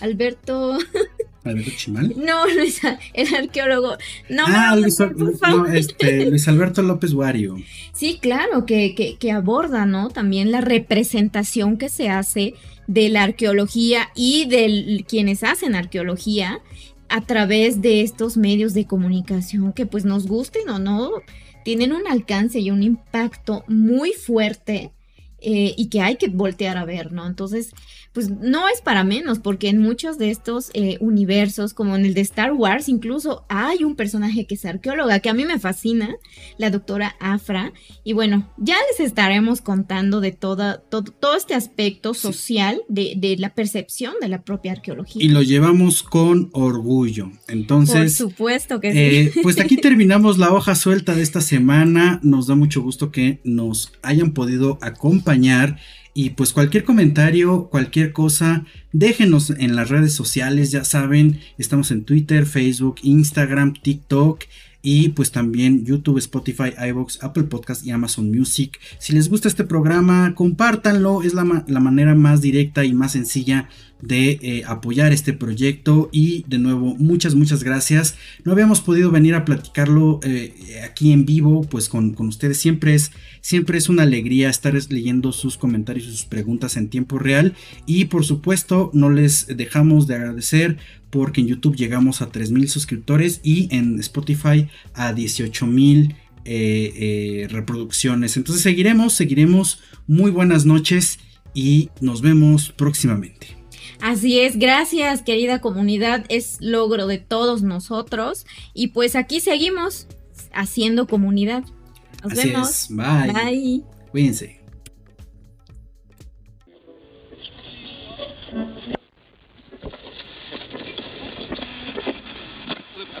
Alberto. ¿Alberto Chimal? No, Luis, el arqueólogo. No, ah, Luis, este, Luis, Alberto López Wario. Sí, claro, que, que, aborda, ¿no? También la representación que se hace de la arqueología y de quienes hacen arqueología a través de estos medios de comunicación que pues nos gusten o no, tienen un alcance y un impacto muy fuerte eh, y que hay que voltear a ver, ¿no? Entonces, pues no es para menos, porque en muchos de estos eh, universos, como en el de Star Wars, incluso hay un personaje que es arqueóloga, que a mí me fascina, la doctora Afra. Y bueno, ya les estaremos contando de toda, todo, este aspecto social de, la percepción de la propia arqueología. Y lo llevamos con orgullo. Entonces. Por supuesto que sí. Eh, pues aquí terminamos la hoja suelta de esta semana. Nos da mucho gusto que nos hayan podido acompañar y pues cualquier comentario, cualquier cosa, déjenos en las redes sociales, ya saben, estamos en Twitter, Facebook, Instagram, TikTok y pues también YouTube, Spotify, iVoox, Apple Podcast y Amazon Music. Si les gusta este programa, compártanlo, es la, la manera más directa y más sencilla de eh, apoyar este proyecto. Y de nuevo muchas muchas gracias. No habíamos podido venir a platicarlo eh, aquí en vivo pues con, ustedes. Siempre es siempre es una alegría estar leyendo sus comentarios y sus preguntas en tiempo real. Y por supuesto no les dejamos de agradecer porque en YouTube llegamos a 3000 suscriptores y en Spotify a 18000 eh, reproducciones entonces seguiremos seguiremos muy buenas noches y nos vemos próximamente Así es, gracias querida comunidad, es logro de todos nosotros y pues aquí seguimos haciendo comunidad. Nos vemos. Bye. Bye. Cuídense.